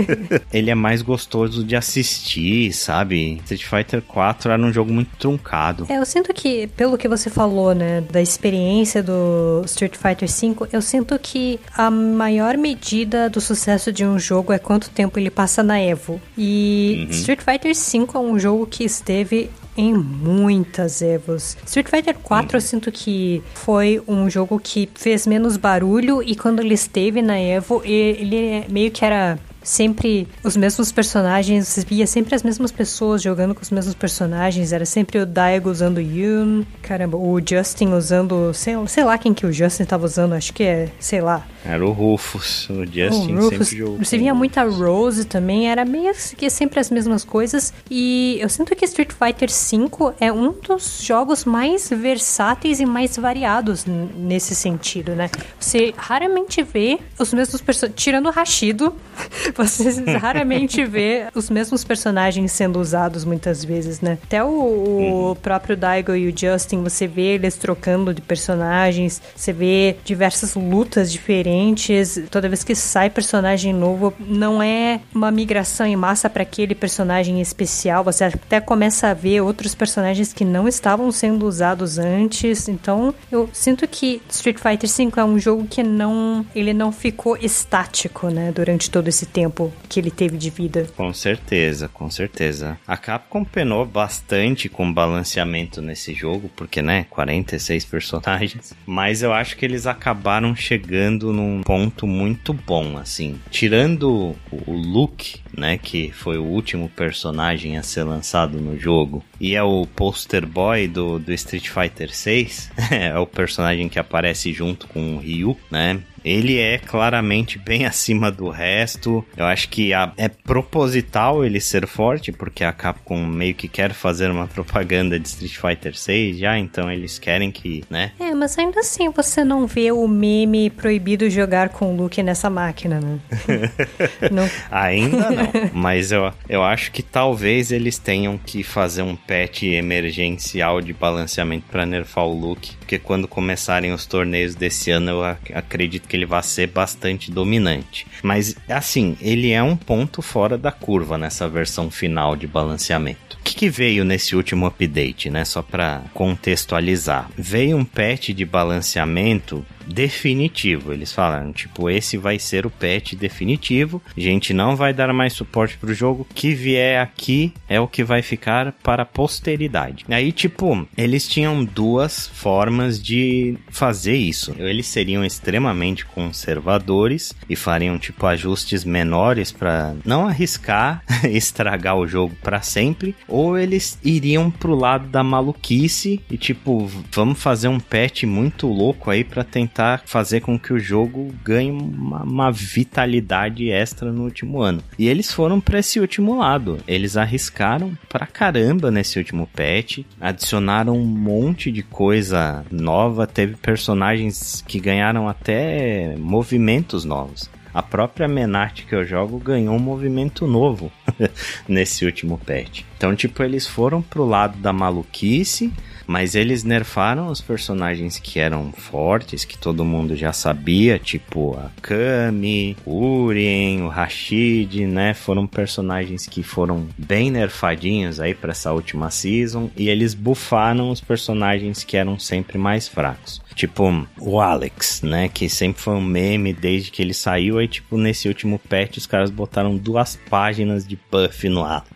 [LAUGHS] ele é mais gostoso de assistir, sabe? Street Fighter 4 era um jogo muito truncado. É, eu sinto que, pelo que você falou, né, da experiência do Street Fighter V, eu sinto que a maior medida do sucesso de um jogo é quanto tempo ele passa na Evo. E uhum. Street Fighter V é um jogo que esteve em muitas Evos. Street Fighter 4 eu sinto que foi um jogo que fez menos barulho e quando ele esteve na Evo, ele meio que era sempre os mesmos personagens, via sempre as mesmas pessoas jogando com os mesmos personagens, era sempre o Daigo usando Yun, caramba, o Justin usando, sei, sei lá quem que o Justin tava usando, acho que é, sei lá. Era o Rufus, o Justin o Rufus, sempre jogou. Você via muita Rose também, era meio que sempre as mesmas coisas, e eu sinto que Street Fighter V é um dos jogos mais versáteis e mais variados nesse sentido, né? Você raramente vê os mesmos personagens, tirando o Rashido, [LAUGHS] você [LAUGHS] raramente vê os mesmos personagens sendo usados muitas vezes, né? Até o, o uhum. próprio Daigo e o Justin, você vê eles trocando de personagens, você vê diversas lutas diferentes diferentes. Toda vez que sai personagem novo, não é uma migração em massa para aquele personagem especial. Você até começa a ver outros personagens que não estavam sendo usados antes. Então, eu sinto que Street Fighter V é um jogo que não, ele não ficou estático, né, durante todo esse tempo que ele teve de vida. Com certeza, com certeza. A Capcom penou bastante com balanceamento nesse jogo, porque, né, 46 personagens. Mas eu acho que eles acabaram chegando num ponto muito bom, assim. Tirando o Luke, né, que foi o último personagem a ser lançado no jogo, e é o poster boy do, do Street Fighter 6, [LAUGHS] é o personagem que aparece junto com o Ryu, né? Ele é claramente bem [LAUGHS] acima do resto. Eu acho que a, é proposital ele ser forte, porque a Capcom meio que quer fazer uma propaganda de Street Fighter 6 já, então eles querem que, né? É, mas ainda assim você não vê o meme proibido jogar com o Luke nessa máquina, né? [LAUGHS] não. Ainda não. [LAUGHS] Mas eu, eu acho que talvez eles tenham que fazer um patch emergencial de balanceamento para nerfar o Luke, porque quando começarem os torneios desse ano eu ac acredito que que ele vai ser bastante dominante. Mas, assim, ele é um ponto fora da curva nessa versão final de balanceamento. O que, que veio nesse último update, né? Só para contextualizar. Veio um patch de balanceamento definitivo. Eles falaram, tipo, esse vai ser o patch definitivo. A gente não vai dar mais suporte pro jogo. Que vier aqui é o que vai ficar para a posteridade. Aí, tipo, eles tinham duas formas de fazer isso. Eles seriam extremamente conservadores e fariam, tipo, ajustes menores para não arriscar [LAUGHS] estragar o jogo para sempre. Ou eles iriam pro lado da maluquice e, tipo, vamos fazer um patch muito louco aí para tentar tentar fazer com que o jogo ganhe uma, uma vitalidade extra no último ano. E eles foram para esse último lado. Eles arriscaram pra caramba nesse último patch, adicionaram um monte de coisa nova, teve personagens que ganharam até movimentos novos. A própria Menart que eu jogo ganhou um movimento novo [LAUGHS] nesse último patch. Então, tipo, eles foram pro lado da maluquice, mas eles nerfaram os personagens que eram fortes, que todo mundo já sabia, tipo a Kami, o Urien, o Rashid, né? Foram personagens que foram bem nerfadinhos aí para essa última season e eles bufaram os personagens que eram sempre mais fracos. Tipo, o Alex, né? Que sempre foi um meme desde que ele saiu. Aí, tipo, nesse último patch, os caras botaram duas páginas de buff no Alex.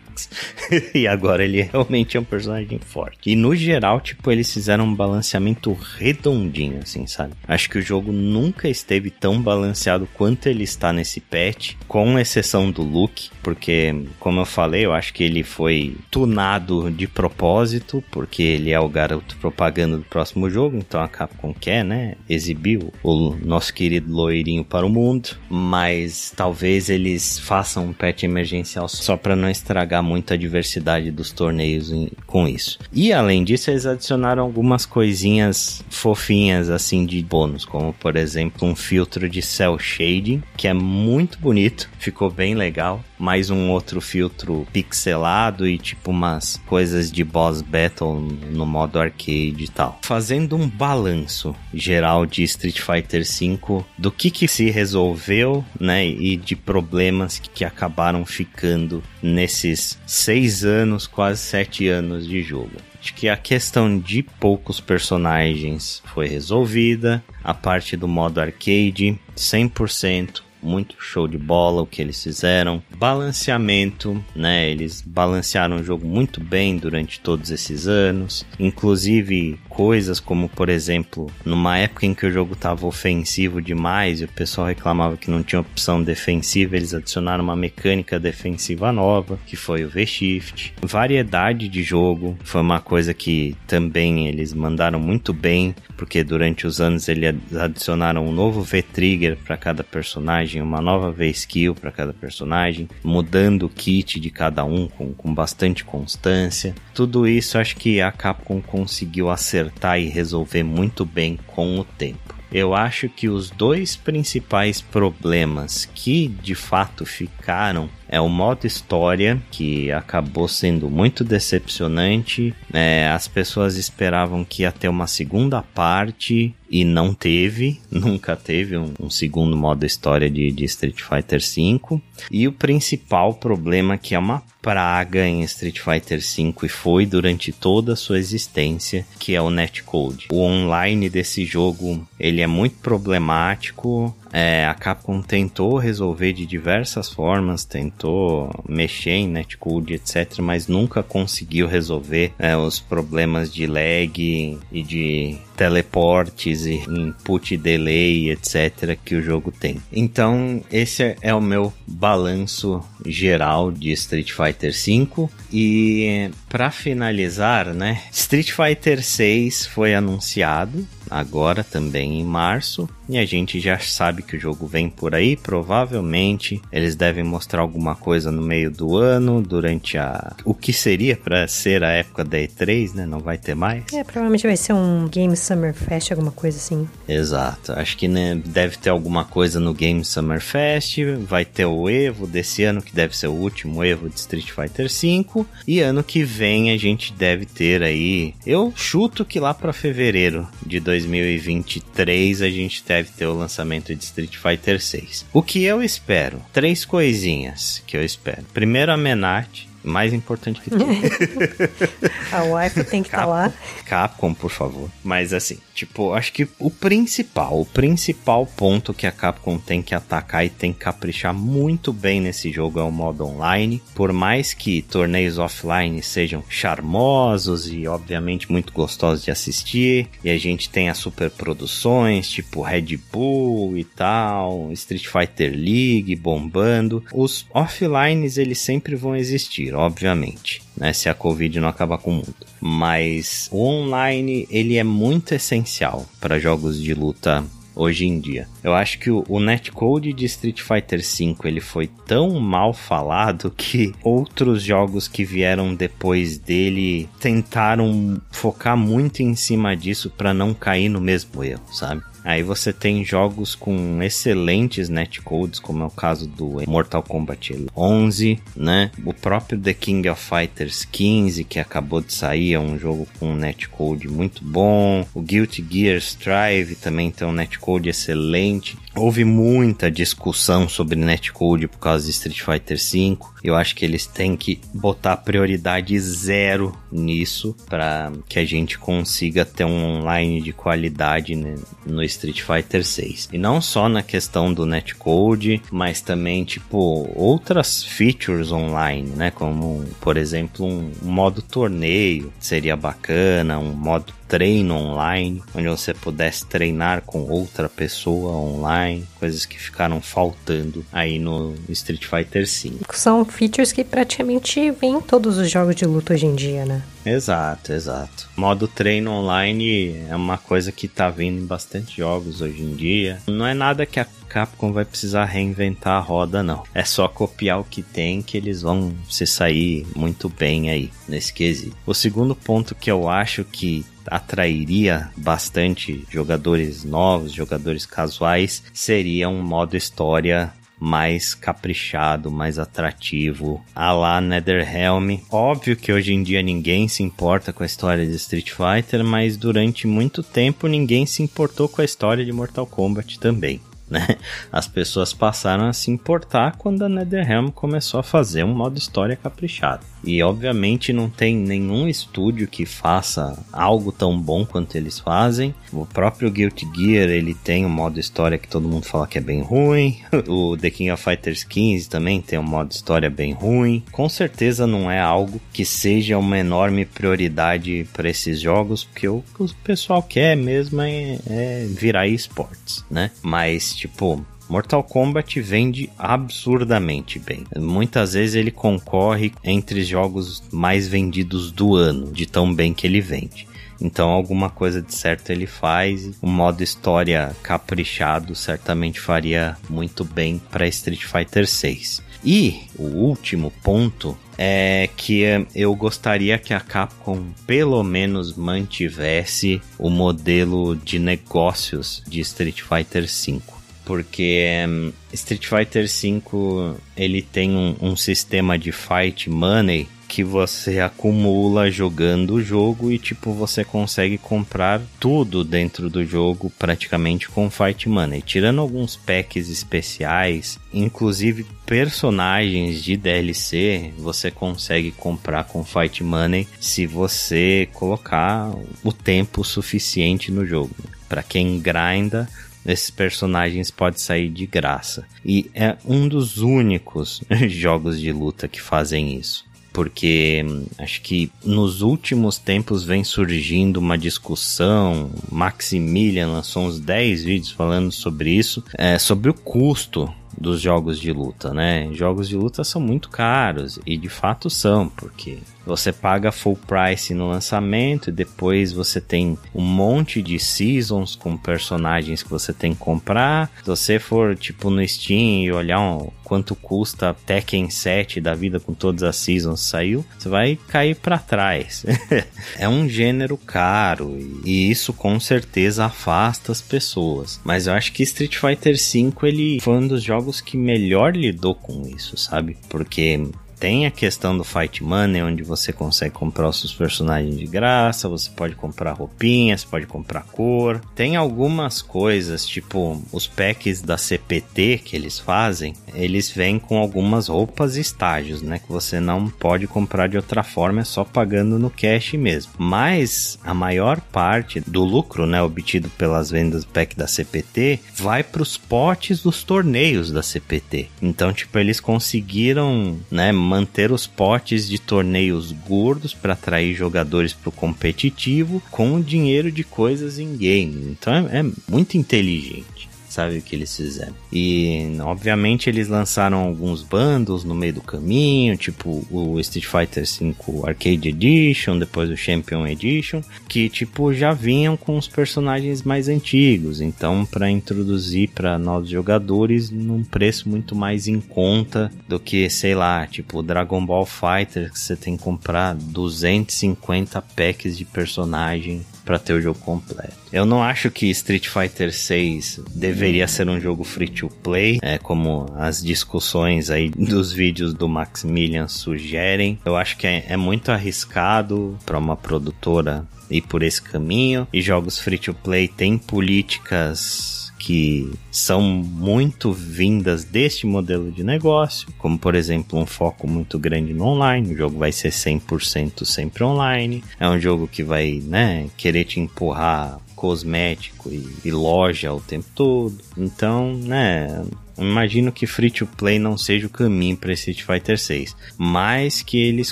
[LAUGHS] e agora ele realmente é um personagem forte. E no geral, tipo, eles fizeram um balanceamento redondinho, assim, sabe? Acho que o jogo nunca esteve tão balanceado quanto ele está nesse patch, com exceção do look, porque, como eu falei, eu acho que ele foi tunado de propósito, porque ele é o garoto propaganda do próximo jogo, então a Capcom quer, né, exibir o nosso querido loirinho para o mundo, mas talvez eles façam um patch emergencial só para não estragar muita diversidade dos torneios em, com isso. E além disso, eles adicionaram algumas coisinhas fofinhas assim de bônus, como por exemplo um filtro de cel shading, que é muito bonito, ficou bem legal. Mais um outro filtro pixelado e tipo umas coisas de boss battle no modo arcade e tal. Fazendo um balanço geral de Street Fighter V do que que se resolveu, né, e de problemas que acabaram ficando nesses seis anos, quase sete anos de jogo. Acho que a questão de poucos personagens foi resolvida, a parte do modo arcade 100% muito show de bola o que eles fizeram. Balanceamento, né? Eles balancearam o jogo muito bem durante todos esses anos. Inclusive coisas como, por exemplo, numa época em que o jogo estava ofensivo demais e o pessoal reclamava que não tinha opção defensiva, eles adicionaram uma mecânica defensiva nova, que foi o V-Shift. Variedade de jogo foi uma coisa que também eles mandaram muito bem, porque durante os anos eles adicionaram um novo V-Trigger para cada personagem uma nova V-Skill para cada personagem, mudando o kit de cada um com, com bastante constância. Tudo isso acho que a Capcom conseguiu acertar e resolver muito bem com o tempo. Eu acho que os dois principais problemas que de fato ficaram é o modo história que acabou sendo muito decepcionante. É, as pessoas esperavam que ia ter uma segunda parte e não teve, [LAUGHS] nunca teve um, um segundo modo história de, de, Street Fighter V. E o principal problema que é uma praga em Street Fighter V e foi durante toda a sua existência, que é o netcode. O online desse jogo, ele é muito problemático, é, a Capcom tentou resolver de diversas formas, tentou mexer em netcode, etc., mas nunca conseguiu resolver é, os problemas de lag e de teleportes e input delay, etc., que o jogo tem. Então, esse é o meu balanço geral de Street Fighter V. E para finalizar, né, Street Fighter 6 foi anunciado agora também em março. E a gente já sabe que o jogo vem por aí, provavelmente eles devem mostrar alguma coisa no meio do ano, durante a o que seria para ser a época da E3, né? Não vai ter mais. É, provavelmente vai ser um Game Summer Fest, alguma coisa assim. Exato. Acho que né, deve ter alguma coisa no Game Summer Fest, vai ter o Evo desse ano, que deve ser o último Evo de Street Fighter V, e ano que vem a gente deve ter aí, eu chuto que lá para fevereiro de 2020 2023 a gente deve ter o lançamento de Street Fighter 6. O que eu espero? Três coisinhas que eu espero. Primeiro, a Menart mais importante que tudo. [LAUGHS] a wife tem que estar tá lá. Capcom, por favor. Mas assim, tipo, acho que o principal, o principal ponto que a Capcom tem que atacar e tem que caprichar muito bem nesse jogo é o modo online. Por mais que torneios offline sejam charmosos e obviamente muito gostosos de assistir, e a gente tem as super produções, tipo Red Bull e tal, Street Fighter League bombando, os offlines eles sempre vão existir obviamente, né? Se a Covid não acabar com o mundo. Mas o online, ele é muito essencial para jogos de luta hoje em dia. Eu acho que o, o, netcode de Street Fighter V ele foi tão mal falado [LAUGHS] que outros jogos que vieram depois dele tentaram focar muito em cima disso para não cair no mesmo erro, sabe? Aí você tem jogos com excelentes netcodes, como é o caso do Mortal Kombat 11, né? O próprio The King of Fighters 15, que acabou de sair, é um jogo com um netcode muito bom. O Guilty Gear Strive também tem um netcode excelente. Houve muita discussão sobre netcode por causa de Street Fighter V. Eu acho que eles têm que botar prioridade zero nisso para que a gente consiga ter um online de qualidade né, no Street Fighter 6. E não só na questão do netcode, mas também tipo outras features online, né, como por exemplo um, modo torneio seria bacana, um modo treino online, onde você pudesse treinar com outra pessoa online, coisas que ficaram faltando aí no Street Fighter V. São features que praticamente vêm em todos os jogos de luta hoje em dia, né? Exato, exato. Modo treino online é uma coisa que tá vindo em bastante jogos hoje em dia. Não é nada que a Capcom vai precisar reinventar a roda, não. É só copiar o que tem que eles vão se sair muito bem aí nesse quesito. O segundo ponto que eu acho que atrairia bastante jogadores novos, jogadores casuais, seria um modo história mais caprichado, mais atrativo, a lá Netherrealm. Óbvio que hoje em dia ninguém se importa com a história de Street Fighter, mas durante muito tempo ninguém se importou com a história de Mortal Kombat também né? As pessoas passaram a se importar quando a NetherRealm começou a fazer um modo história caprichado. E obviamente não tem nenhum estúdio que faça algo tão bom quanto eles fazem. O próprio Guilty Gear, ele tem um modo história que todo mundo fala que é bem ruim. [LAUGHS] O The King of Fighters 15 também tem um modo história bem ruim. Com certeza não é algo que seja uma enorme prioridade para esses jogos, porque o que o pessoal quer mesmo é, é virar esportes, né? Mas tipo, Mortal Kombat vende absurdamente bem. Muitas vezes ele concorre entre os jogos mais vendidos do ano, de tão bem que ele vende. Então alguma coisa de certo ele faz. O modo história caprichado certamente faria muito bem para Street Fighter 6. E o último ponto é que eu gostaria que a Capcom pelo menos mantivesse o modelo de negócios de Street Fighter 5 porque um, Street Fighter V ele tem um, um sistema de fight money que você acumula jogando o jogo e tipo você consegue comprar tudo dentro do jogo praticamente com Fight Money, tirando alguns packs especiais, inclusive personagens de DLC, você consegue comprar com Fight Money se você colocar o tempo suficiente no jogo. Para quem grinda, esses personagens pode sair de graça. E é um dos únicos [LAUGHS] jogos de luta que fazem isso porque hum, acho que nos últimos tempos vem surgindo uma discussão. Maximilian lançou uns 10 vídeos falando sobre isso, é, sobre o custo dos jogos de luta, né? Jogos de luta são muito caros e de fato são, porque você paga full price no lançamento e depois você tem um monte de seasons com personagens que você tem que comprar. Se você for tipo no Steam e olhar um, quanto custa Tekken 7 da vida com todas as seasons saiu, você vai cair para trás. [LAUGHS] é um gênero caro e isso com certeza afasta as pessoas. Mas eu acho que Street Fighter V ele foi um dos jogos que melhor lidou com isso, sabe? Porque tem a questão do Fight Money, onde você consegue comprar os seus personagens de graça, você pode comprar roupinhas, pode comprar cor. Tem algumas coisas, tipo os packs da CPT que eles fazem, eles vêm com algumas roupas e estágios, né? Que você não pode comprar de outra forma, é só pagando no cash mesmo. Mas a maior parte do lucro, né, obtido pelas vendas do pack da CPT, vai para os potes dos torneios da CPT. Então, tipo, eles conseguiram, né, manter os potes de torneios gordos para atrair jogadores para o competitivo com dinheiro de coisas em game. Então é, é muito inteligente sabe o que eles fizeram. E obviamente eles lançaram alguns bundles no meio do caminho, tipo o Street Fighter V Arcade Edition, depois o Champion Edition, que tipo já vinham com os personagens mais antigos, então para introduzir para novos jogadores num preço muito mais em conta do que, sei lá, tipo Dragon Ball Fighter que você tem que comprar 250 packs de personagem para ter o jogo completo. Eu não acho que Street Fighter 6 deveria ser um jogo free to play, é como as discussões aí [LAUGHS] dos vídeos do Maximilian sugerem. Eu acho que é, é muito arriscado para uma produtora ir por esse caminho. E jogos free to play têm políticas que são muito vindas deste modelo de negócio, como por exemplo um foco muito grande no online, o jogo vai ser 100% sempre online, é um jogo que vai, né, querer te empurrar cosmético e, e loja o tempo todo. Então, né, imagino que free to play não seja o caminho para Street Fighter 6, mas que eles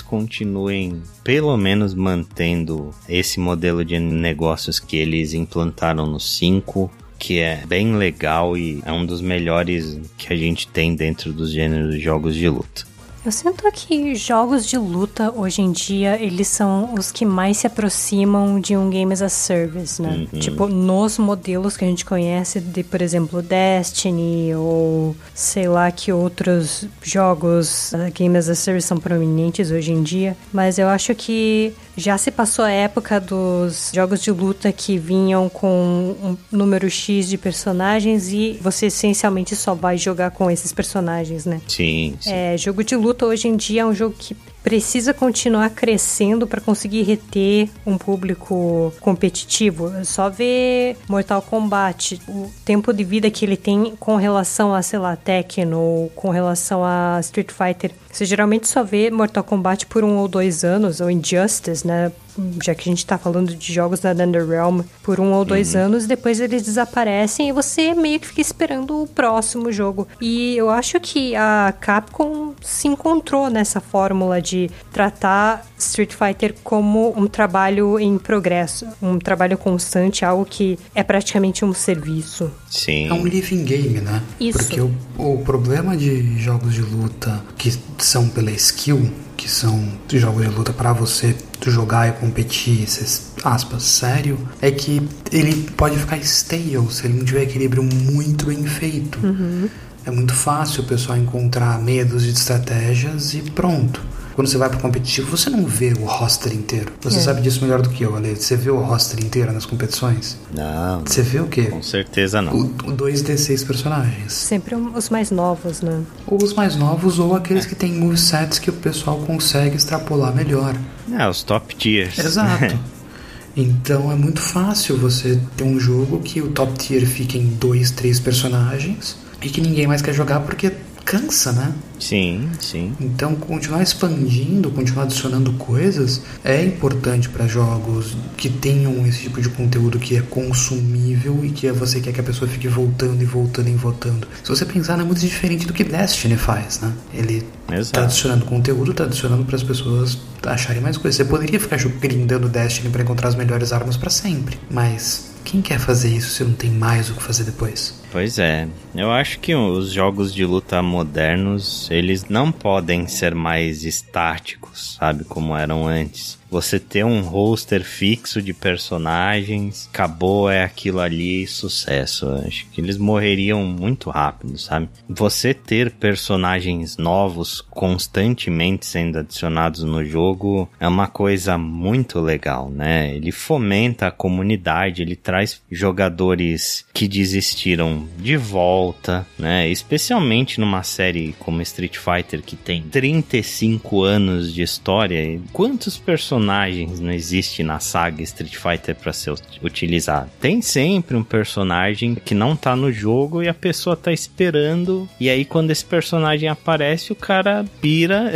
continuem pelo menos mantendo esse modelo de negócios que eles implantaram no 5 que é bem legal e é um dos melhores que a gente tem dentro dos gêneros de jogos de luta. Eu sinto que jogos de luta hoje em dia, eles são os que mais se aproximam de um game as a service, né? Uhum. Tipo, nos modelos que a gente conhece de, por exemplo, Destiny ou sei lá que outros jogos uh, game as a service são prominentes hoje em dia, mas eu acho que já se passou a época dos jogos de luta que vinham com um número X de personagens e você essencialmente só vai jogar com esses personagens, né? Sim. sim. É, jogo de luta hoje em dia é um jogo que precisa continuar crescendo para conseguir reter um público competitivo. É só ver Mortal Kombat, o tempo de vida que ele tem com relação a, sei lá, Tekken ou com relação a Street Fighter. Você geralmente só vê Mortal Kombat por um ou dois anos, ou Injustice, né? Já que a gente tá falando de jogos da NetherRealm, por um ou dois uhum. anos, depois eles desaparecem e você meio que fica esperando o próximo jogo. E eu acho que a Capcom se encontrou nessa fórmula de tratar Street Fighter como um trabalho em progresso, um trabalho constante, algo que é praticamente um serviço. Sim. É um living game, né? Isso. Porque o, o problema de jogos de luta que são pela skill que são jogos de luta para você jogar e competir, aspas, sério, é que ele pode ficar stale se ele não tiver equilíbrio muito bem feito. Uhum. É muito fácil o pessoal encontrar medos de estratégias e pronto. Quando você vai pro competitivo, você não vê o roster inteiro. Você é. sabe disso melhor do que eu, Ale. Você vê o roster inteiro nas competições? Não. Você vê o quê? Com certeza não. O, o 2D6 personagens. Sempre os mais novos, né? Ou os mais novos, ou aqueles é. que tem movesets que o pessoal consegue extrapolar melhor. É, os top tiers. Exato. [LAUGHS] Então é muito fácil você ter um jogo que o top tier fique em dois, três personagens e que ninguém mais quer jogar porque cansa, né? Sim, sim. Então, continuar expandindo, continuar adicionando coisas é importante para jogos que tenham esse tipo de conteúdo que é consumível e que você quer que a pessoa fique voltando e voltando e voltando. Se você pensar, não é muito diferente do que Destiny faz, né? Ele Exato. tá adicionando conteúdo, tá adicionando para as pessoas acharem mais coisas. Você poderia ficar grindando Destiny para encontrar as melhores armas para sempre, mas quem quer fazer isso se não tem mais o que fazer depois? Pois é, eu acho que os jogos de luta modernos, eles não podem ser mais estáticos, sabe, como eram antes você ter um roster fixo de personagens, acabou, é aquilo ali, sucesso. Acho que eles morreriam muito rápido, sabe? Você ter personagens novos constantemente sendo adicionados no jogo é uma coisa muito legal, né? Ele fomenta a comunidade, ele traz jogadores que desistiram de volta, né? Especialmente numa série como Street Fighter que tem 35 anos de história. Quantos personagens personagens não existe na saga Street Fighter para ser utilizado. Tem sempre um personagem que não tá no jogo e a pessoa tá esperando. E aí, quando esse personagem aparece, o cara pira.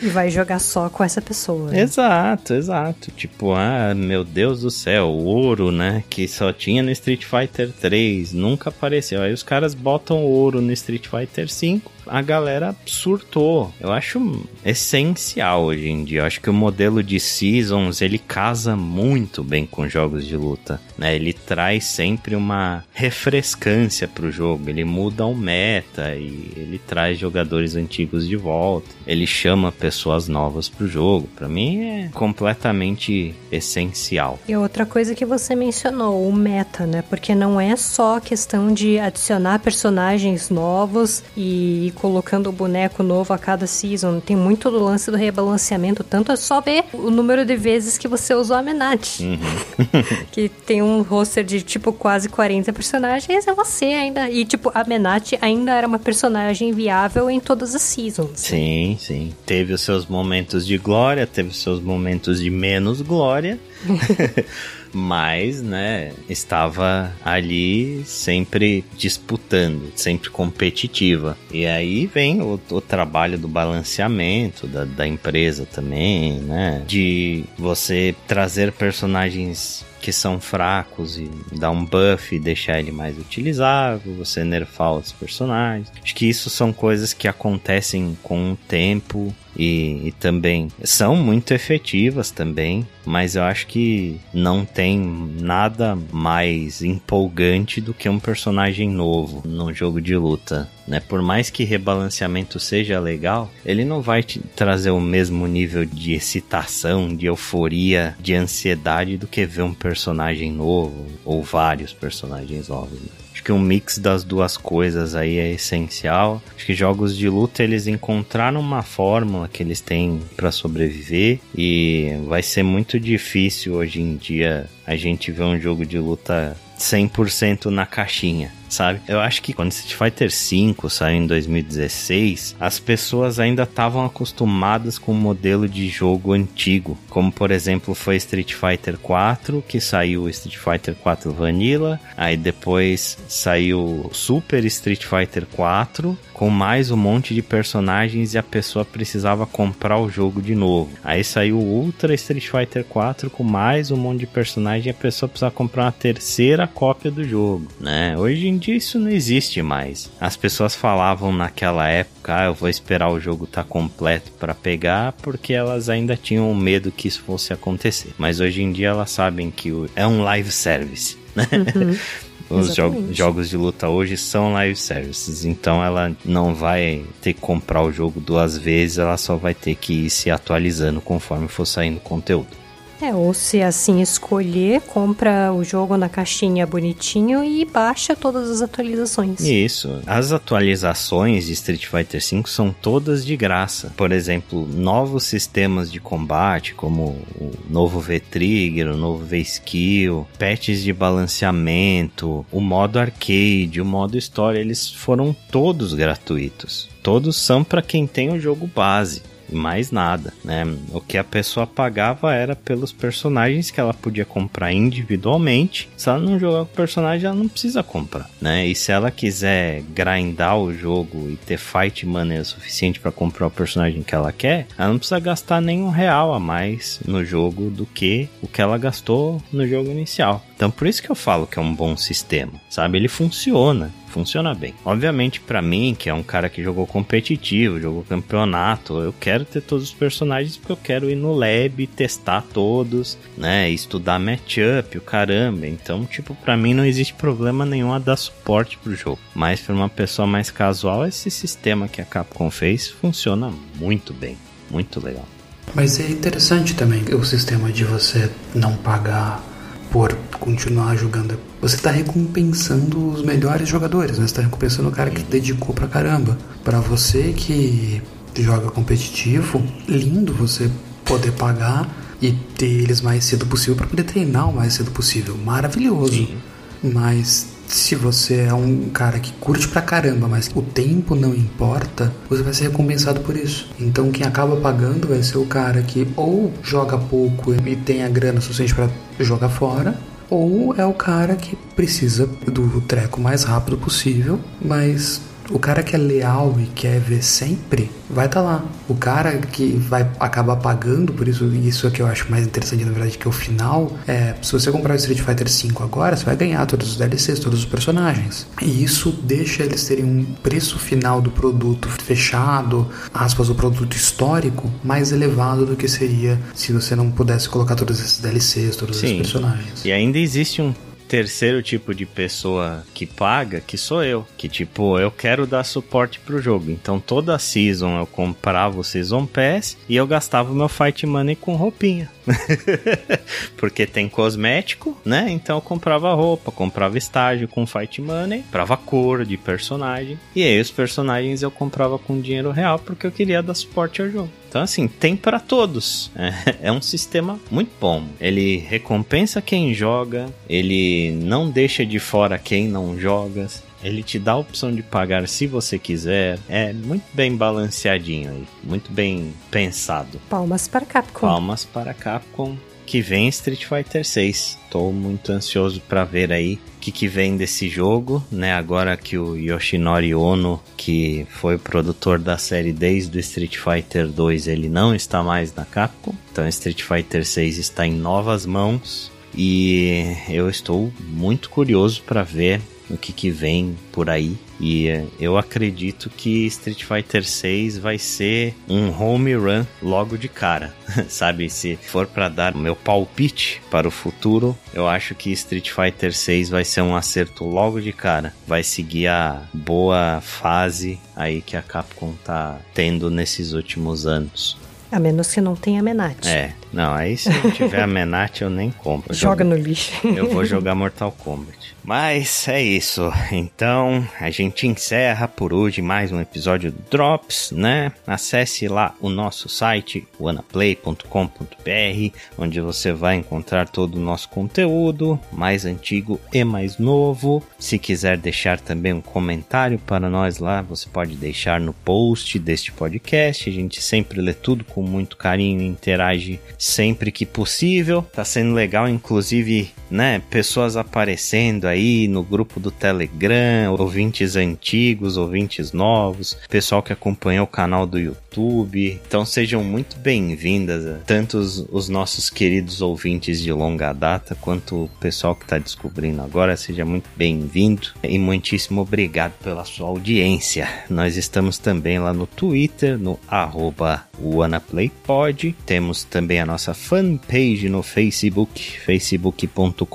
e vai jogar só com essa pessoa. Né? Exato, exato. Tipo, ah, meu Deus do céu, o ouro, né? Que só tinha no Street Fighter 3, nunca apareceu. Aí os caras botam ouro no Street Fighter 5 a galera surtou. Eu acho essencial hoje em dia. Eu acho que o modelo de Seasons, ele casa muito bem com jogos de luta, né? Ele traz sempre uma refrescância pro jogo, ele muda o meta e ele traz jogadores antigos de volta. Ele chama pessoas novas pro jogo. Para mim é completamente essencial. E outra coisa que você mencionou, o meta, né? Porque não é só questão de adicionar personagens novos e colocando o boneco novo a cada season. Tem muito do lance do rebalanceamento, tanto é só ver o número de vezes que você usou a Menat. Uhum. [LAUGHS] que tem um roster de tipo quase 40 personagens, é você ainda. E tipo, a Menat ainda era uma personagem viável em todas as seasons. Sim, sim. Teve os seus momentos de glória, teve os seus momentos de menos glória. [LAUGHS] mas, né, estava ali sempre disputando, sempre competitiva. E aí vem o, o trabalho do balanceamento da, da empresa também, né, de você trazer personagens que são fracos e dar um buff e deixar ele mais utilizável, você nerfar os personagens. Acho que isso são coisas que acontecem com o tempo e, e, também são muito efetivas também, mas eu acho que não tem nada mais empolgante do que um personagem novo num jogo de luta. Né? Por mais que rebalanceamento seja legal, ele não vai te trazer o mesmo nível de excitação, de euforia, de ansiedade do que ver um personagem novo ou vários personagens novos. Né? Acho que um mix das duas coisas aí é essencial. Acho que jogos de luta eles encontraram uma fórmula que eles têm para sobreviver e vai ser muito difícil hoje em dia a gente ver um jogo de luta 100% na caixinha sabe? Eu acho que quando Street Fighter V saiu em 2016, as pessoas ainda estavam acostumadas com o modelo de jogo antigo, como por exemplo foi Street Fighter 4, que saiu Street Fighter 4 Vanilla, aí depois saiu Super Street Fighter 4 com mais um monte de personagens e a pessoa precisava comprar o jogo de novo. Aí saiu Ultra Street Fighter 4 com mais um monte de personagens e a pessoa precisava comprar uma terceira cópia do jogo, né? Hoje em dia isso não existe mais. As pessoas falavam naquela época, ah, eu vou esperar o jogo estar tá completo para pegar, porque elas ainda tinham medo que isso fosse acontecer. Mas hoje em dia elas sabem que é um live service, né? Uhum. [LAUGHS] Os jo jogos de luta hoje são live services, então ela não vai ter que comprar o jogo duas vezes, ela só vai ter que ir se atualizando conforme for saindo conteúdo. É, ou se assim escolher, compra o jogo na caixinha bonitinho e baixa todas as atualizações. Isso. As atualizações de Street Fighter V são todas de graça. Por exemplo, novos sistemas de combate, como o novo V-Trigger, o novo V-Skill, patches de balanceamento, o modo arcade, o modo história, eles foram todos gratuitos. Todos são para quem tem o jogo base mais nada, né? O que a pessoa pagava era pelos personagens que ela podia comprar individualmente. Se ela não jogar com o personagem, ela não precisa comprar, né? E se ela quiser grindar o jogo e ter fight money suficiente para comprar o personagem que ela quer, ela não precisa gastar nenhum real a mais no jogo do que o que ela gastou no jogo inicial. Então por isso que eu falo que é um bom sistema, sabe? Ele funciona funciona bem. Obviamente, para mim, que é um cara que jogou competitivo, jogou campeonato, eu quero ter todos os personagens porque eu quero ir no lab, testar todos, né? Estudar matchup, o caramba. Então, tipo, para mim não existe problema nenhum a dar suporte pro jogo. Mas para uma pessoa mais casual, esse sistema que a Capcom fez funciona muito bem. Muito legal. Mas é interessante também o sistema de você não pagar por continuar jogando. Você está recompensando os melhores jogadores, né? Você está recompensando o cara que dedicou pra caramba. Para você que joga competitivo, lindo você poder pagar e ter eles mais cedo possível para poder treinar o mais cedo possível. Maravilhoso. Sim. Mas se você é um cara que curte pra caramba, mas o tempo não importa, você vai ser recompensado por isso. Então quem acaba pagando vai ser o cara que ou joga pouco e tem a grana suficiente para jogar fora, ou é o cara que precisa do treco mais rápido possível, mas o cara que é leal e quer ver sempre vai estar tá lá. O cara que vai acabar pagando, por isso isso é que eu acho mais interessante na verdade que o final é, se você comprar o Street Fighter V agora, você vai ganhar todos os DLCs, todos os personagens. E isso deixa eles terem um preço final do produto fechado, aspas, o produto histórico mais elevado do que seria se você não pudesse colocar todos esses DLCs, todos Sim. esses personagens. E ainda existe um terceiro tipo de pessoa que paga, que sou eu. Que tipo, eu quero dar suporte pro jogo. Então toda season eu comprava o Season Pass e eu gastava o meu Fight Money com roupinha. [LAUGHS] Porque tem cosmético, né? Então eu comprava roupa, comprava estágio com Fight Money, comprava cor de personagem. E aí os personagens eu comprava com dinheiro real porque eu queria dar suporte ao jogo. Então, assim, tem para todos. É, [LAUGHS] é, um sistema muito bom. Ele recompensa quem joga, ele não deixa de fora quem não joga. Ele te dá a opção de pagar se você quiser. É muito bem balanceadinho aí, muito bem pensado. Palmas para Capcom. Palmas para Capcom que vem Street Fighter 6. Estou muito ansioso para ver aí o que, que vem desse jogo, né? Agora que o Yoshinori Ono, que foi produtor da série desde o Street Fighter 2, ele não está mais na Capcom. Então Street Fighter 6 está em novas mãos e eu estou muito curioso para ver o que, que vem por aí. E eh, eu acredito que Street Fighter 6 vai ser um home run logo de cara, [LAUGHS] sabe? Se for para dar meu palpite para o futuro, eu acho que Street Fighter 6 vai ser um acerto logo de cara. Vai seguir a boa fase aí que a Capcom tá tendo nesses últimos anos. A menos que não tenha Menat. É, não, aí se não tiver a Menat eu nem compro. Joga no lixo. Eu vou jogar Mortal Kombat. Mas é isso. Então a gente encerra por hoje mais um episódio do Drops, né? Acesse lá o nosso site, wanaplay.com.br, onde você vai encontrar todo o nosso conteúdo, mais antigo e mais novo. Se quiser deixar também um comentário para nós lá, você pode deixar no post deste podcast. A gente sempre lê tudo com muito carinho e interage sempre que possível. Tá sendo legal, inclusive, né? Pessoas aparecendo aí no grupo do Telegram, ouvintes antigos, ouvintes novos, pessoal que acompanha o canal do YouTube. Então sejam muito bem-vindas, tanto os, os, nossos queridos ouvintes de longa data, quanto o pessoal que está descobrindo agora. Seja muito bem-vindo e muitíssimo obrigado pela sua audiência. Nós estamos também lá no Twitter, no arroba WannaPlayPod. Temos também a nossa fanpage no Facebook, facebook.com.br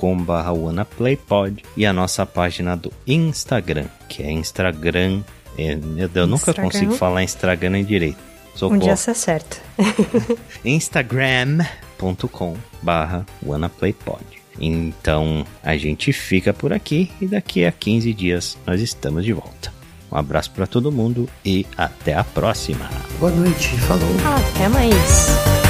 e a nossa página do Instagram, que é Instagram. É, meu Deus, eu nunca consigo falar Instagram direito. Socorro. Um dia você acerta. [LAUGHS] Instagram www.wannaplaypod. Então a gente fica por aqui e daqui a 15 dias nós estamos de volta. Um abraço para todo mundo e até a próxima. Boa noite, falou. Até mais.